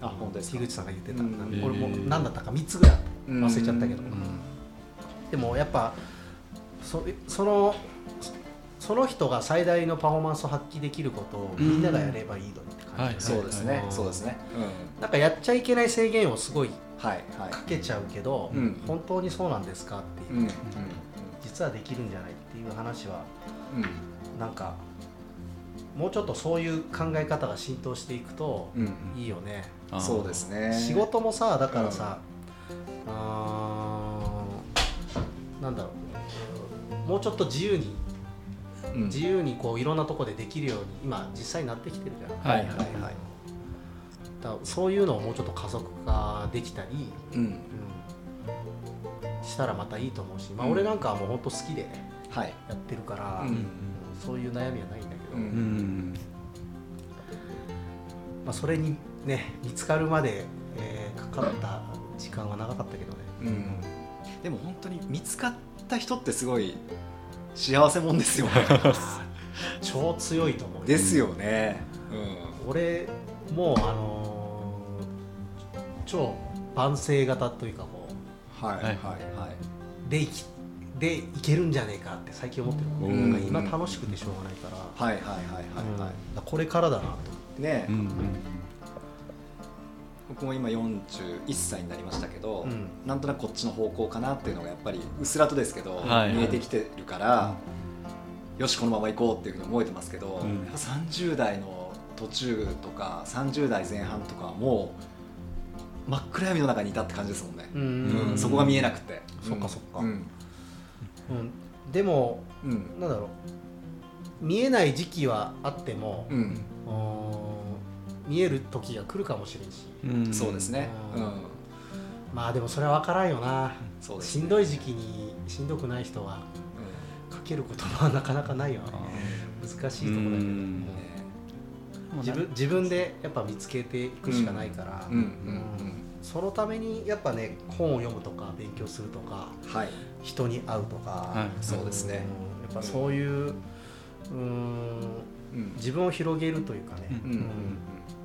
あ本当ですか？樋口さんが言ってた、うん。これも何だったか3つぐらい忘れちゃったけど、うん。でもやっぱそそのその人が最大のパフォーマンスを発揮できることをみんながやればいいのにって感じ、うんそうですね。んそうですね。うん。なんかやっちゃいけない制限をすごいはいはい。かけちゃうけど、うん。本当にそうなんですかっていう、うん。うん。実はできるんじゃないっていう話はうん。なんかもうちょっとそういう考え方が浸透していくとうん。いいよね、そうですね。仕事もさだからさ、あーなんだろうもうちょっと自由にうん。自由にこういろんなとこでできるように今実際になってきてるじゃん、はいはいはい。だそういうのをもうちょっと加速化できたり、うん。うん。したらまたいいと思うし、まあ、うん。俺なんかはもう本当好きではい。やってるから、うんうんそういう悩みはないんだけど、うんうん。まあ、それにね見つかるまで、えーかかった時間は長かったけどね、うん。でも本当に見つかった人ってすごい幸せもんですよね。超強いと思うよ。ですよね。う俺もうあのー超万世型というかこんはいはいはい。はいうでいきでいけるんじゃねえかって最近思ってる、うん。なんか今楽しくてしょうがないから,、はいはいはいうんはい。はだからこれからだなといねうんうん僕も今41歳になりましたけど、うん。なんとなくこっちの方向かなっていうのがやっぱりうっすらとですけど、はい。見えてきてるから、よしこのまま行こうっていうふうに思えてますけど、うん。やっぱ30代の途中とか30代前半とかはもう真っ暗闇の中にいたって感じですもんね、うん。うん。そこが見えなくて。そっかそっか。うん。うんでもうん。なんだろう。見えない時期はあっても、うん。見える時が来るかもしれんしうん。そうですね。まあでもそれは分からんよな、ね。しんどい時期にしんどくない人はかける言葉はなかなかないよね。難しいところだけど、うん。ね。自分自分でやっぱ見つけていくしかないから、そのためにやっぱね本を読むとか勉強するとかうんはい。人に会うとか、はい。そうですね。うん。やっぱそういううーんうん。自分を広げるというかね、うん。うん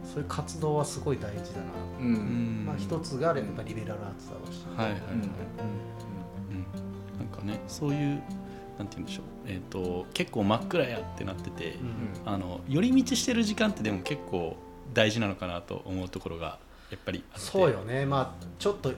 そういう活動はすごい大事だな、うん。うん。まあ、一つがやっぱリベラルアーツだろうし、はいはい。はい、うんうん。なんかねそういうなんて言うんでしょう、えー、と結構真っ暗やってなってて、うん。あの寄り道してる時間ってでも結構大事なのかなと思うところがやっぱりあって。そうよね。まあちょっとん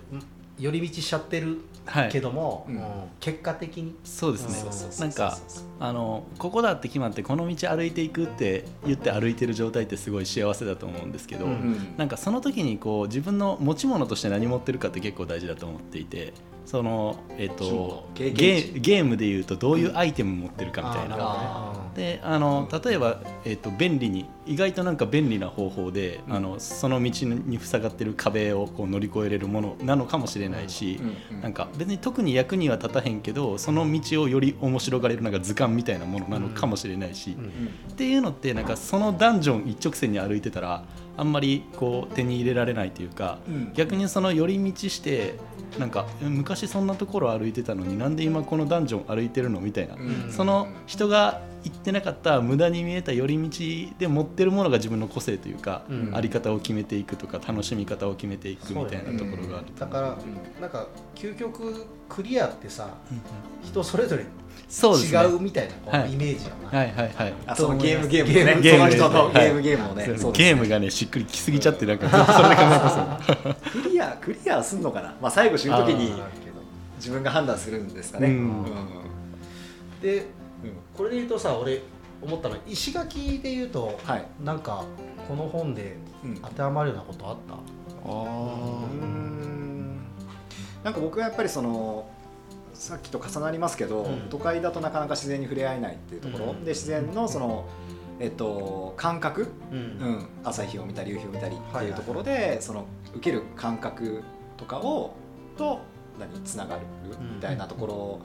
寄り道しちゃってるはいけども、うん。うん。結果的に。そうですね。そうそうそうなんかあのここだって決まってこの道歩いていくって言って歩いてる状態ってすごい幸せだと思うんですけど、うんうん。なんかその時にこう自分の持ち物として何持ってるかって結構大事だと思っていてその、えっとゲームでいうとどういうアイテム持ってるかみたいな。あであの例えば、えっと便利に意外となんか便利な方法で、うん。あのその道に塞がってる壁をこう乗り越えれるものなのかもしれないし、うんなんか別に特に役には立たへんけどその道をより面白がれるなんか図鑑みたいなものなのかもしれないし、ーうん。っていうのってなんかそのダンジョン一直線に歩いてたらあんまりこう手に入れられないというか、うん。逆にその寄り道してなんかえ昔そんなところ歩いてたのになんで今このダンジョン歩いてるのみたいな、うん。その人が行ってなかった無駄に見えた寄り道で持ってるものが自分の個性というか、うん。あり方を決めていくとか楽しみ方を決めていくみたいなところがあるとだからうんなんか究極クリアってさうんうん人それぞれ違うみたいなこうはい。イメージやな、はいはいはい。あそのゲームゲゲームね。ゲームその人のゲはい。ームゲームをね。ゲームがねしっくりきすぎちゃってなんかそれで考えてますよ。クリアクリアすんのかな？まあ最後死ぬ時に自分が判断するんですかね。ううんんでうんこれで言うとさ俺思ったのは石垣で言うとはい。なんかこの本でうん。当てはまるようなことあった？あうんなんか僕はやっぱりそのさっきと重なりますけど、うん。都会だとなかなか自然に触れ合えないっていうところ、うん。で自然のその、えっと、感覚、うん。うん、朝日を見たり夕日を見たりってはいはい。いうところで、その受ける感覚とかをと何？つながるみたいなところ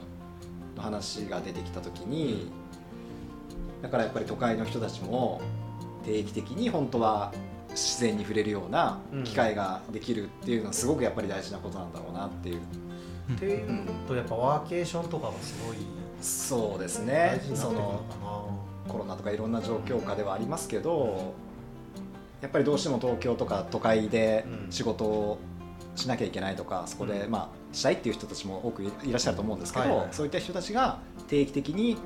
の話が出てきた時に、だからやっぱり都会の人たちも定期的に本当は自然に触れるような機会ができるっていうのはすごくやっぱり大事なことなんだろうなっていう。っていうとやっぱワーケーションとかもすごいそうです大ねそのコロナとかいろんな状況下ではありますけどやっぱりどうしても東京とか都会でうん。仕事をしなきゃいけないとかそこで、うん。まあ、したいっていう人たちも多くいらっしゃると思うんですけど、そういった人たちが定期的にな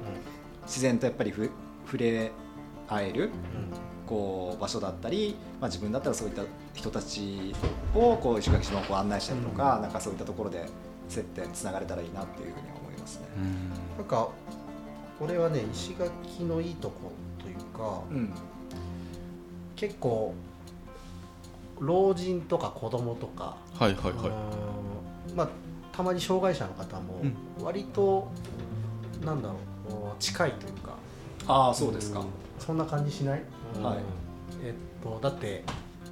自然とやっぱりふ触れ合えるうん。うんこう場所だったり、まあ、自分だったらそういった人たちをこう石垣島をこう案内したりとか、うん。なんかそういったところで接点つながれたらいいなっていうふうに思いますね。なんかこれはね石垣のいいとこというかうん。結構老人とか子供とか、はいはいうはい。まあたまに障害者の方も割と、なんだろう近いというかああそうですか。んそんな感じしない、うん。はい。えっとだって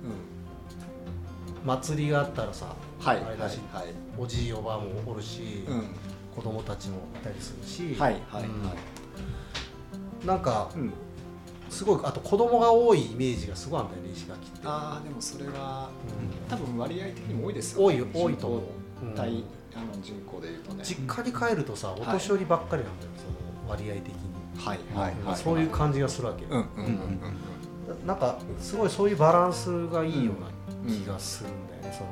うん。祭りがあったらさ、はい。はいあれだしはいおじいおばあもおるし、うん。子供たちもいたりするし、はいはいはい。うん。なんかうん。すごいあと子供が多いイメージがすごいあるんだよね石垣って、ああでもそれはうん。多分割合的にも多いですよ多い多いと思う、うん。対あの人口でいうとね。実家に帰るとさお年寄りばっかりなんだよ、その割合的に、はいはいはいそういう感じがするわけよ、うんうんうんなんかすごいそういうバランスがいいような気がするんだよね、その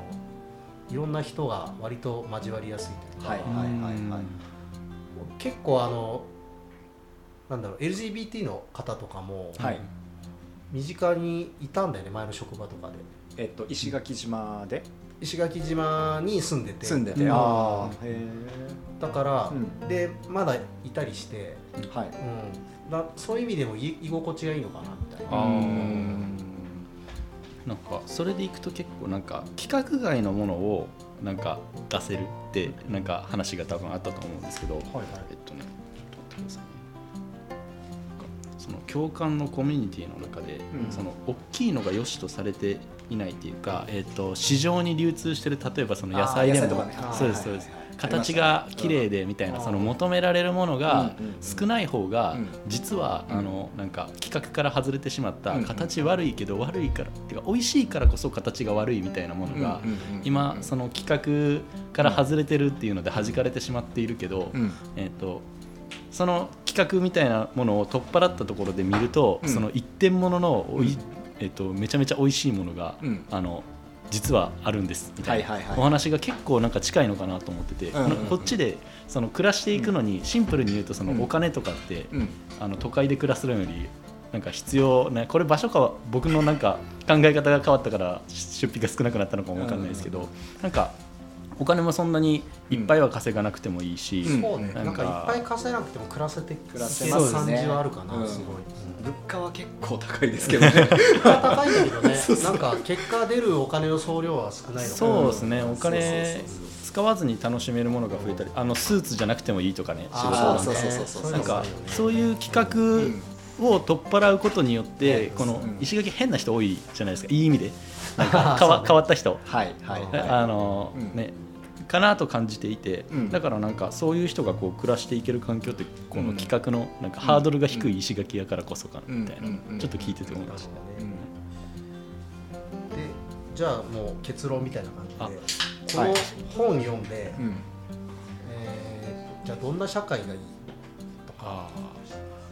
いろんな人が割と交わりやすいというか、はいはいはいはい。結構あのなんだろう LGBT の方とかもはい。身近にいたんだよね前の職場とかで。えっと石垣島で石垣島に住んでて。住んでて、うん。ああへだから、うん。でまだいたりして、えはい。うん、だそういう意味でもい居心地がいいのかなみたいな。あー。うんなんかそれでいくと結構なんか規格外のものをなんか出せるってなんか話が多分あったと思うんですけど、はいはい。えっ共感のコミュニティの中で、うん。その大きいのが良しとされていないっていうか、えっと市場に流通してる例えばその野菜でもそうですそうです、はいはいはい形が綺麗でみたいな、うん。その求められるものが少ない方が、うん。実は、うん。あのなんか企画から外れてしまった、形悪いけど悪いからっていうか美味しいからこそ形が悪いみたいなものが、今その企画から外れてるっていうので弾かれてしまっているけど、うん。えー、とその企画みたいなものを取っ払ったところで見ると、うん。その一点物のおい、うん。えー、とめちゃめちゃ美味しいものが、うん。あの実はあるんですみたいな、はいはいはい。お話が結構なんか近いのかなと思ってて、こっちでその暮らしていくのにシンプルに言うとそのお金とかって、うん。あの都会で暮らすのよりなんか必要ねこれ場所かは僕のなんか考え方が変わったから出費が少なくなったのかもわかんないですけど、なんかお金もそんなにいっぱいは稼がなくてもいいし、うん。そうね、なんんかいっぱい稼いなくても暮らせて暮らせますね。感じはあるかな、うんすごい、物価は結構高いですけどね。高いんだけどね。なんか結果出るお金の総量は少ないのかな。そうですね、うんお金使わずに楽しめるものが増えたりあのスーツじゃなくてもいいとかね仕事なんかそうそうそうそう。なんかそそういう企画を取っ払うことによって、うん。このうん。石垣変な人多いじゃないですか。いい意味で。なんか 変わ変わった人、はいはいはい。あのうん。ねかなと感じていて、うん。だからなんかそういう人がこう暮らしていける環境ってこうんの企画のなんかハードルが低い石垣やからこそかなみたいな、うん。うん。ちょっと聞いてて思いました、うん。でじゃあもう結論みたいな感じではいこの本読んで、うん。えーじゃあどんな社会がいいとかあ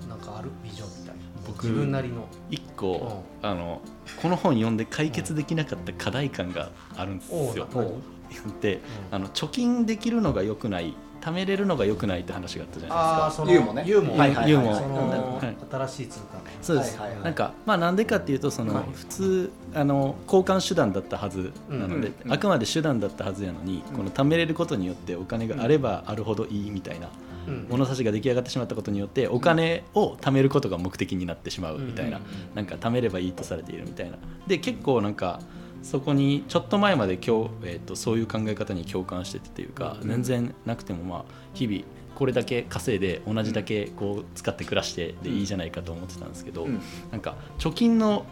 なんかある？ビジョンみたいな。僕自分なりの。一個、あのこの本読んで解決できなかった課題感があるんですよ。おうおうであの貯金できるのが良くない貯めれるのが良くないって話があったじゃないですか。ユーモね。ユーモはいはいはい。モ。そのはい新しい。通貨そうです、はいはいはい。なんかまあなんでかっていうとその、はい。普通あの交換手段だったはずなので、あくまで手段だったはずやのに、うん。この貯めれることによってお金があればあるほどいいみたいなうん。物差しが出来上がってしまったことによってお金を貯めることが目的になってしまうみたいな、うん。なんか貯めればいいとされているみたいな。で結構なんかそこにちょっと前まで今日、えー、とそういう考え方に共感しててっていうか、うん。全然なくてもまあ日々これだけ稼いで同じだけこう使って暮らしてでいいじゃないかと思ってたんですけど、うん。なんか貯金の、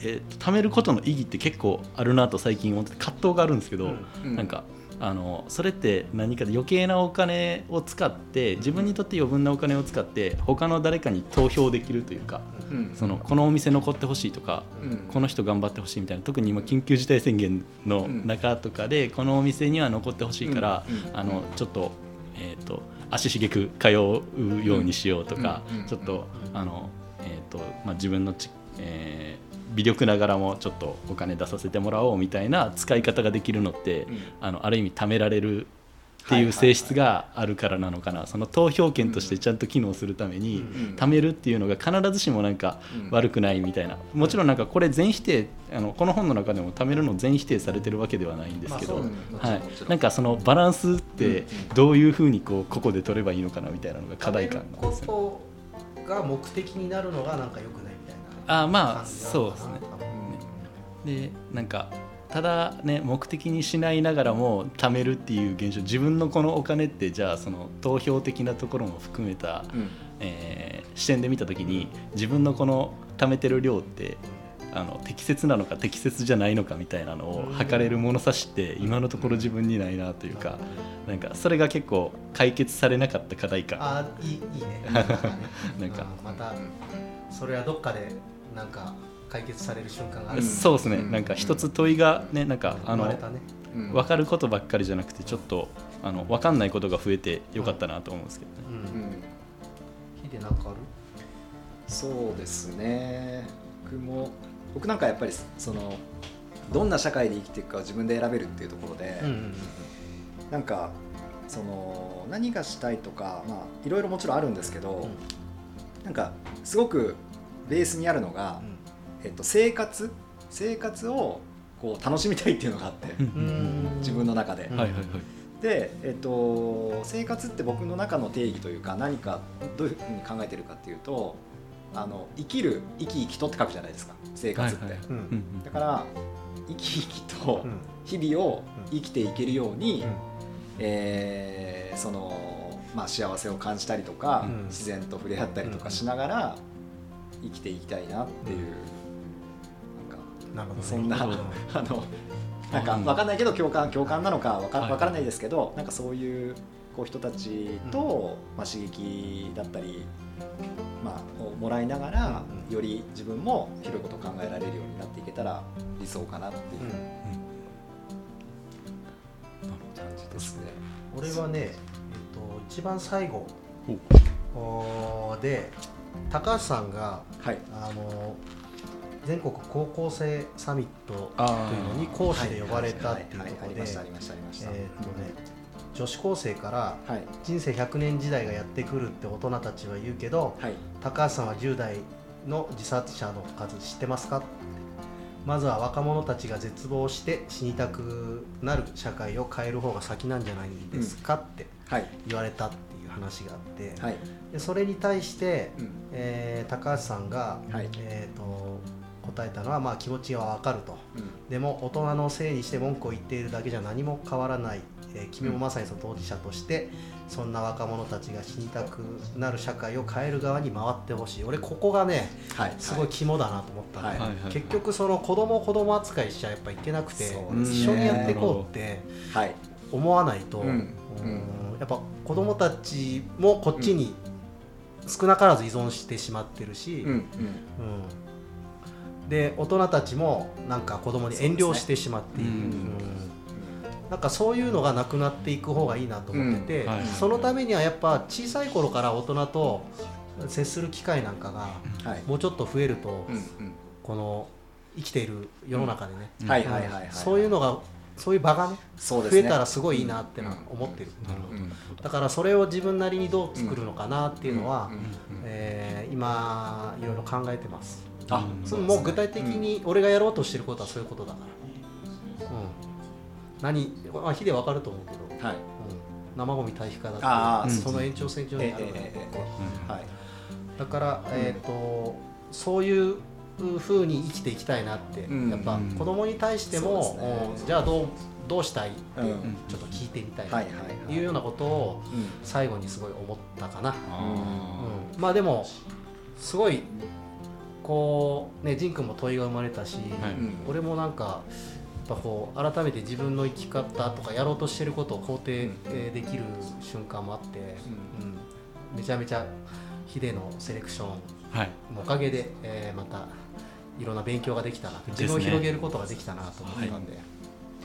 えーと貯めることの意義って結構あるなと最近思ってて葛藤があるんですけど、うん。なんかあのそれって何か余計なお金を使って自分にとって余分なお金を使って他の誰かに投票できるというか、うん、そのこのお店残ってほしいとか、うん、この人頑張ってほしいみたいな特に今緊急事態宣言の中とかで、このお店には残ってほしいから、あのちょっと,、えーと、足しげく通うようにしようとか、ちょっとあの、えーとまあ、自分のち、えー微力ながらもちょっとお金出させてもらおうみたいな使い方ができるのって、うん、あのある意味貯められるっていう性質があるからなのかな、その投票権としてちゃんと機能するために貯めるっていうのが必ずしもなんか悪くないみたいな。もちろんなんかこれ全否定あのこの本の中でも貯めるの全否定されてるわけではないんですけど、はい、なんかそのバランスってどういうふうにこうここで取ればいいのかなみたいなのが課題感なんですよ、ね、が目的になるのがなんかよくないあまあそうですね。でなんかただね目的にしないながらも貯めるっていう現象自分のこのお金ってじゃあその投票的なところも含めた、うん、えー、視点で見た時に自分のこの貯めてる量ってあの適切なのか適切じゃないのかみたいなのを測れる物差しって今のところ自分にないなというかなんかそれが結構解決されなかった課題感。あいいいいね。なんか またそれはどっかでなんか解決される瞬間がある、そうですね、なんか一つ問いがねなんかあの、ね、分かることばっかりじゃなくてちょっとあの分かんないことが増えてよかったなと思うんですけどね。なんかある？そうですね。僕も僕なんかやっぱりそのどんな社会で生きていくかを自分で選べるっていうところで、うんうんうん、なんかその何がしたいとかまあいろいろもちろんあるんですけど、うん、なんかすごくベースにあるのが、うん。えっと、生活生活をこう楽しみたいっていうのがあって自分の中で。はいはいはい。で、えっと、生活って僕の中の定義というか何かどういうふうに考えてるかっていうとあの生きる生き生きとって書くじゃないですか生活って、はいはい。だから生き生きと日々を生きていけるように、うん、えー、そのまあ、幸せを感じたりとか、うん、自然と触れ合ったりとかしながら生きていきたいなっていうなるほど、そんなあのなんか分かんないけど共感共感なのか分か分からないですけど、はい、なんかそういうこう人たちと、まあ、刺激だったり、まあ、をもらいながら、より自分も広いことを考えられるようになっていけたら理想かなっていう、うん、感じですね。俺はね、えっと、一番最後で高橋さんが、はい、あの全国高校生サミットというのに講師で呼ばれたっていうところで女子高生から人生100年時代がやってくるって大人たちは言うけど、はい、高橋さんは10代の自殺者の数知ってますかまずは若者たちが絶望して死にたくなる社会を変える方が先なんじゃないですかって言われたっていう話があって、はい、でそれに対して、うん、えー、高橋さんが、はい、えーと答えたのはまあ気持ちはわかると、うん、でも大人のせいにして文句を言っているだけじゃ何も変わらない、えー、君もまさにその当事者としてそんな若者たちが死にたくなる社会を変える側に回ってほしい。俺ここがね、はい、すごい肝だなと思った結局その子供子供扱いしちゃやっぱいけなくて、一緒にやっていこうって思わないと、うん、やっぱ子供たちもこっちに少なからず依存してしまってるし、うん、うん。で大人たちもなんか子供に遠慮してしまっている、ね、うん、なんかそういうのがなくなっていく方がいいなと思ってて、うん。はい、そのためにはやっぱ小さい頃から大人と接する機会なんかがもうちょっと増えると、この生きている世の中でね。そういうのがそういう場がね、ね、増えたらすごいいいなってのは思ってる、だからそれを自分なりにどう作るのかなっていうのは、えー、今いろいろ考えてます。あそのもう具体的に俺がやろうとしてることはそういうことだから、うん、何、まあ、火で分かると思うけど、はい。うん、生ゴミ堆肥化だってその延長線上にあるはい、だから、えーと、そういうふうに生きていきたいなって、やっぱ子供に対しても、ね、じゃあどうどうしたいってちょっと聞いてみたいというようなことを最後にすごい思ったかな。うん、まあでもすごいこうね仁君も問いが生まれたし、はい、俺もなんかぱこう改めて自分の生き方とかやろうとしてることを肯定えーできる瞬間もあって、うん。めちゃめちゃヒデのセレクションはい。のおかげで、えーまたいろんな勉強ができたな自分を広げることができたなと思ったんで、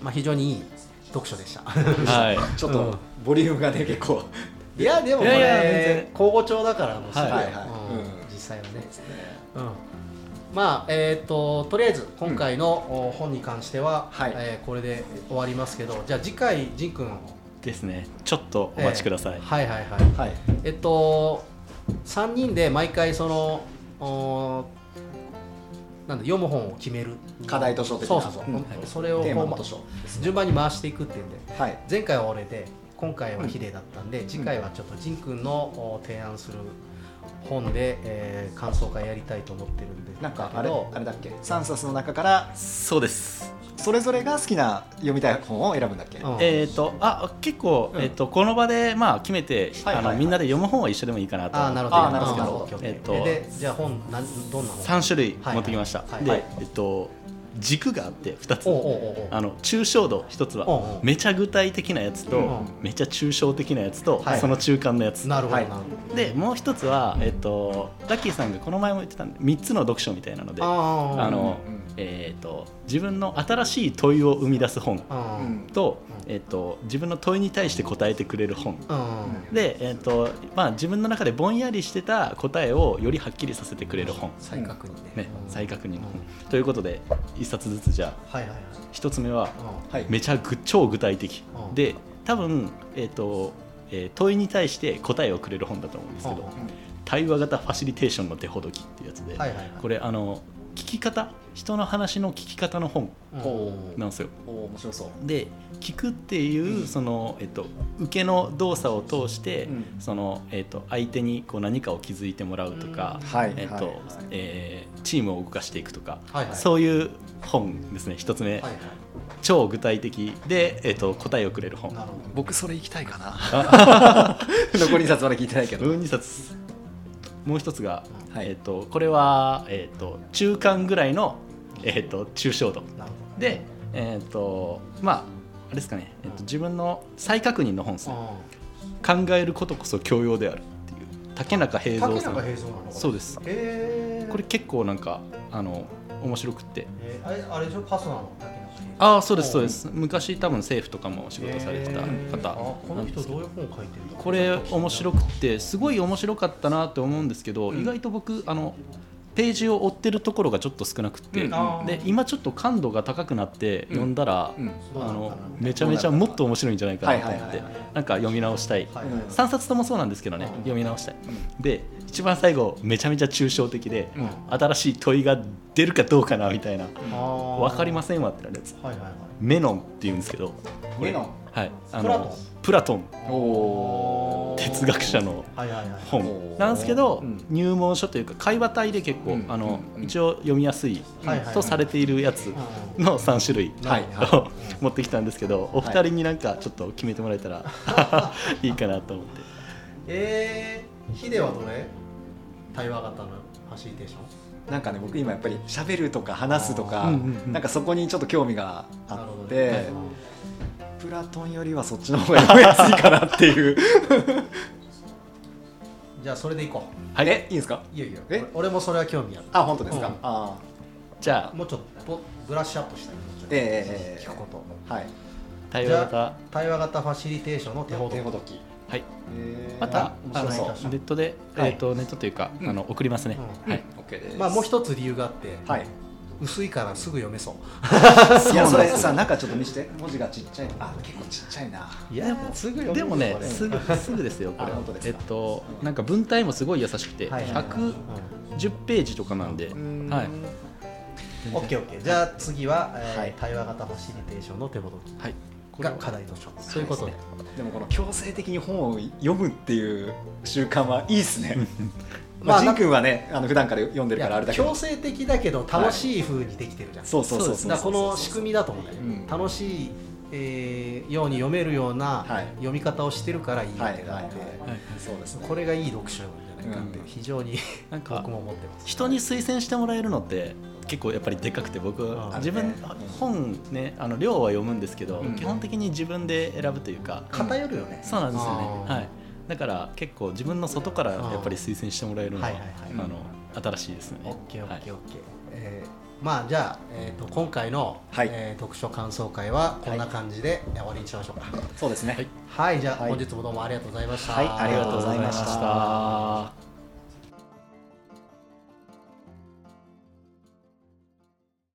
まあ、非常にいい読書でした。はい。ちょっとボリュームがね結構。いやでもこいやいや全れ然。交互調だからもうすぐ、はい。はい実際はね。うん。まあえっ、ととりあえず今回のお本に関しては、はい。えーこれで終わりますけどじゃあ次回仁君ですね。ちょっとお待ちください、えー。はいはいはい。はい。えっと3人で毎回そのおなんだ読む本を決める課題図書的なそうそうそう、うん。それをこうテーマの図書順番に回していくっていうんではい。前回は俺で今回はヒデだったんで、次回はちょっと仁君のお提案する本で、えー感想会やりたいと思ってるんで。なんかあれあれだっけ？3冊の中からそうですそれぞれが好きな読みたい本を選ぶんだっけ？うん。えっ、とあ結構、うん。えっとこの場でまあ決めて、はいはいはい。あのみんなで読む本は一緒でもいいかなとあーなるほど。なるほど。えっとでじゃあ本なんどんな本？3種類はい持ってきました、で、はい。はい。えっと軸があって2つ。おうおうおうおう。あの抽象度1つおうおう。はめちゃ具体的なやつと、うん。めちゃ抽象的なやつと、はい。その中間のやつ。なるほど、はい。なるほどでもう一つは、えっと、ラッキーさんがこの前も言ってたんで3つの読書みたいなのであの、うんえっと自分の新しい問いを生み出す本と,、うんえっと自分の問いに対して答えてくれる本。うんで、えっとまあ、自分の中でぼんやりしてた答えをよりはっきりさせてくれる本、再確認ねね、うん再確認の本。ということで1冊ずつじゃあはいはいはい。1つ目はめちゃぐ超具体的。うんで多分、えっとえー問いに対して答えをくれる本だと思うんですけど、うん。対話型ファシリテーションの手ほどきっていうやつで、はいはいはい。これあの聞き方人の話の聞き方の本なんですよ。面白そう。で聞くっていう、うん。その、えっと、受けの動作を通して、うん。そのえっと、相手にこう何かを気づいてもらうとか、チームを動かしていくとか、はいはい。そういう本ですね一つ目、超具体的で、えっと、答えをくれる本。なるほど。僕それ行きたいかな。残り2冊まで聞いてないけど。うん2冊。もう一つが、はい。えっと、これは、えっと、中間ぐらいの、えっと、抽象度。で、えっとまああれですかね、えっと、自分の再確認の本ですねど考えることこそ教養であるっていう。竹中平蔵さん。竹中平蔵なのそうです。へえこれ結構なんかあの面白くって。えーあれあれでしょ？パスなの？ああそうですそうです。昔多分政府とかも仕事されてた方。あこの人ど。どういう本書いてるこれ面白くてすごい面白かったなと思うんですけど、うん。意外と僕あのページを追ってるところがちょっと少なくて、うん。で今ちょっと感度が高くなって読んだら、うん。どうなあのめちゃめちゃもっと面白いんじゃないかなと思ってはいはいはいなんか読み直したい、はいうん3冊ともそうなんですけどね、うん。読み直したい。で一番最後めちゃめちゃ抽象的で、うん。新しい問いが出るかどうかなみたいな。分分かりませんわってなるやつ。はいはいはい。メノンっていうんですけどメノンはい、あプラトン。プラトン。哲学者の本。なんですけど、うん。入門書というか会話体で結構、うん。あのうん一応読みやすいとされているやつうんの3種類はいは を持ってきたんですけどお二人になんかちょっと決めてもらえたらい。いかなと思って。えー、ヒデはどれ？対話型のファシリテーションなんかね僕今やっぱり喋るとか話すとか、うんうんうん。なんかそこにちょっと興味があなるほどって、ねプラトンよりはそっちの方が読みやすいかなっていう。じゃあそれでいこはい。え？いいんですか？ういいよいいよえ？俺俺もそれは興味ある。あ本当ですか、うん。あじゃあ。もうちょっとブラッシュアップしたいもうちょっと。ええ。聞くことあはい。対話型。対話型ファシリテーションの手ほど手ほどきはい。え。ーまたあのネットで、はい。えー、とネットというか、うん。あの送りますね、うん。はい。OK です。まあもう一つ理由があって、はい薄いからすぐ読めそう。いやそれさ中ちょっと見せて。文字がちっちゃい。あ結構ちっちゃいな。いやすぐ読める。でもねすぐすぐですよこれ。えっとなんか文体もすごい優しくて、はいはいはい。110ページとかなんで、うん。はい。オッケーオッケーじゃあ次は、えーはい。対話型ファシリテーションの手ほどきはいが課題図書そういうことで、でもこの強制的に本を読むっていう習慣はいいですね まあまあ仁君はねあの普段から読んでるからあれだけど。強制的だけど楽しい風にできてるじゃん、そうそうそうそうだからこの仕組みだと思うんだよ。ね、うん。楽しいえーように読めるようなはい。読み方をしてるからいいってなって、これがいい読書なんじゃないかってうん。非常になんか僕も思ってます。人に推薦してもらえるのって結構やっぱりでかくて僕あ自分ね本ねあの量は読むんですけど、うん。基本的に自分で選ぶというか、偏るよね。そうなんですよね。はいだから結構自分の外からやっぱり推薦してもらえるのは新しいですねオッケーオッケーはオッケー。えーまあじゃあ、えー、と今回の、はい。えー読書感想会はこんな感じで終わりにしましょうか。そうですね。はい。はい、じゃあ、はい。本日もどうもありがとうございました。はい。ありがとうございましたありがとうございました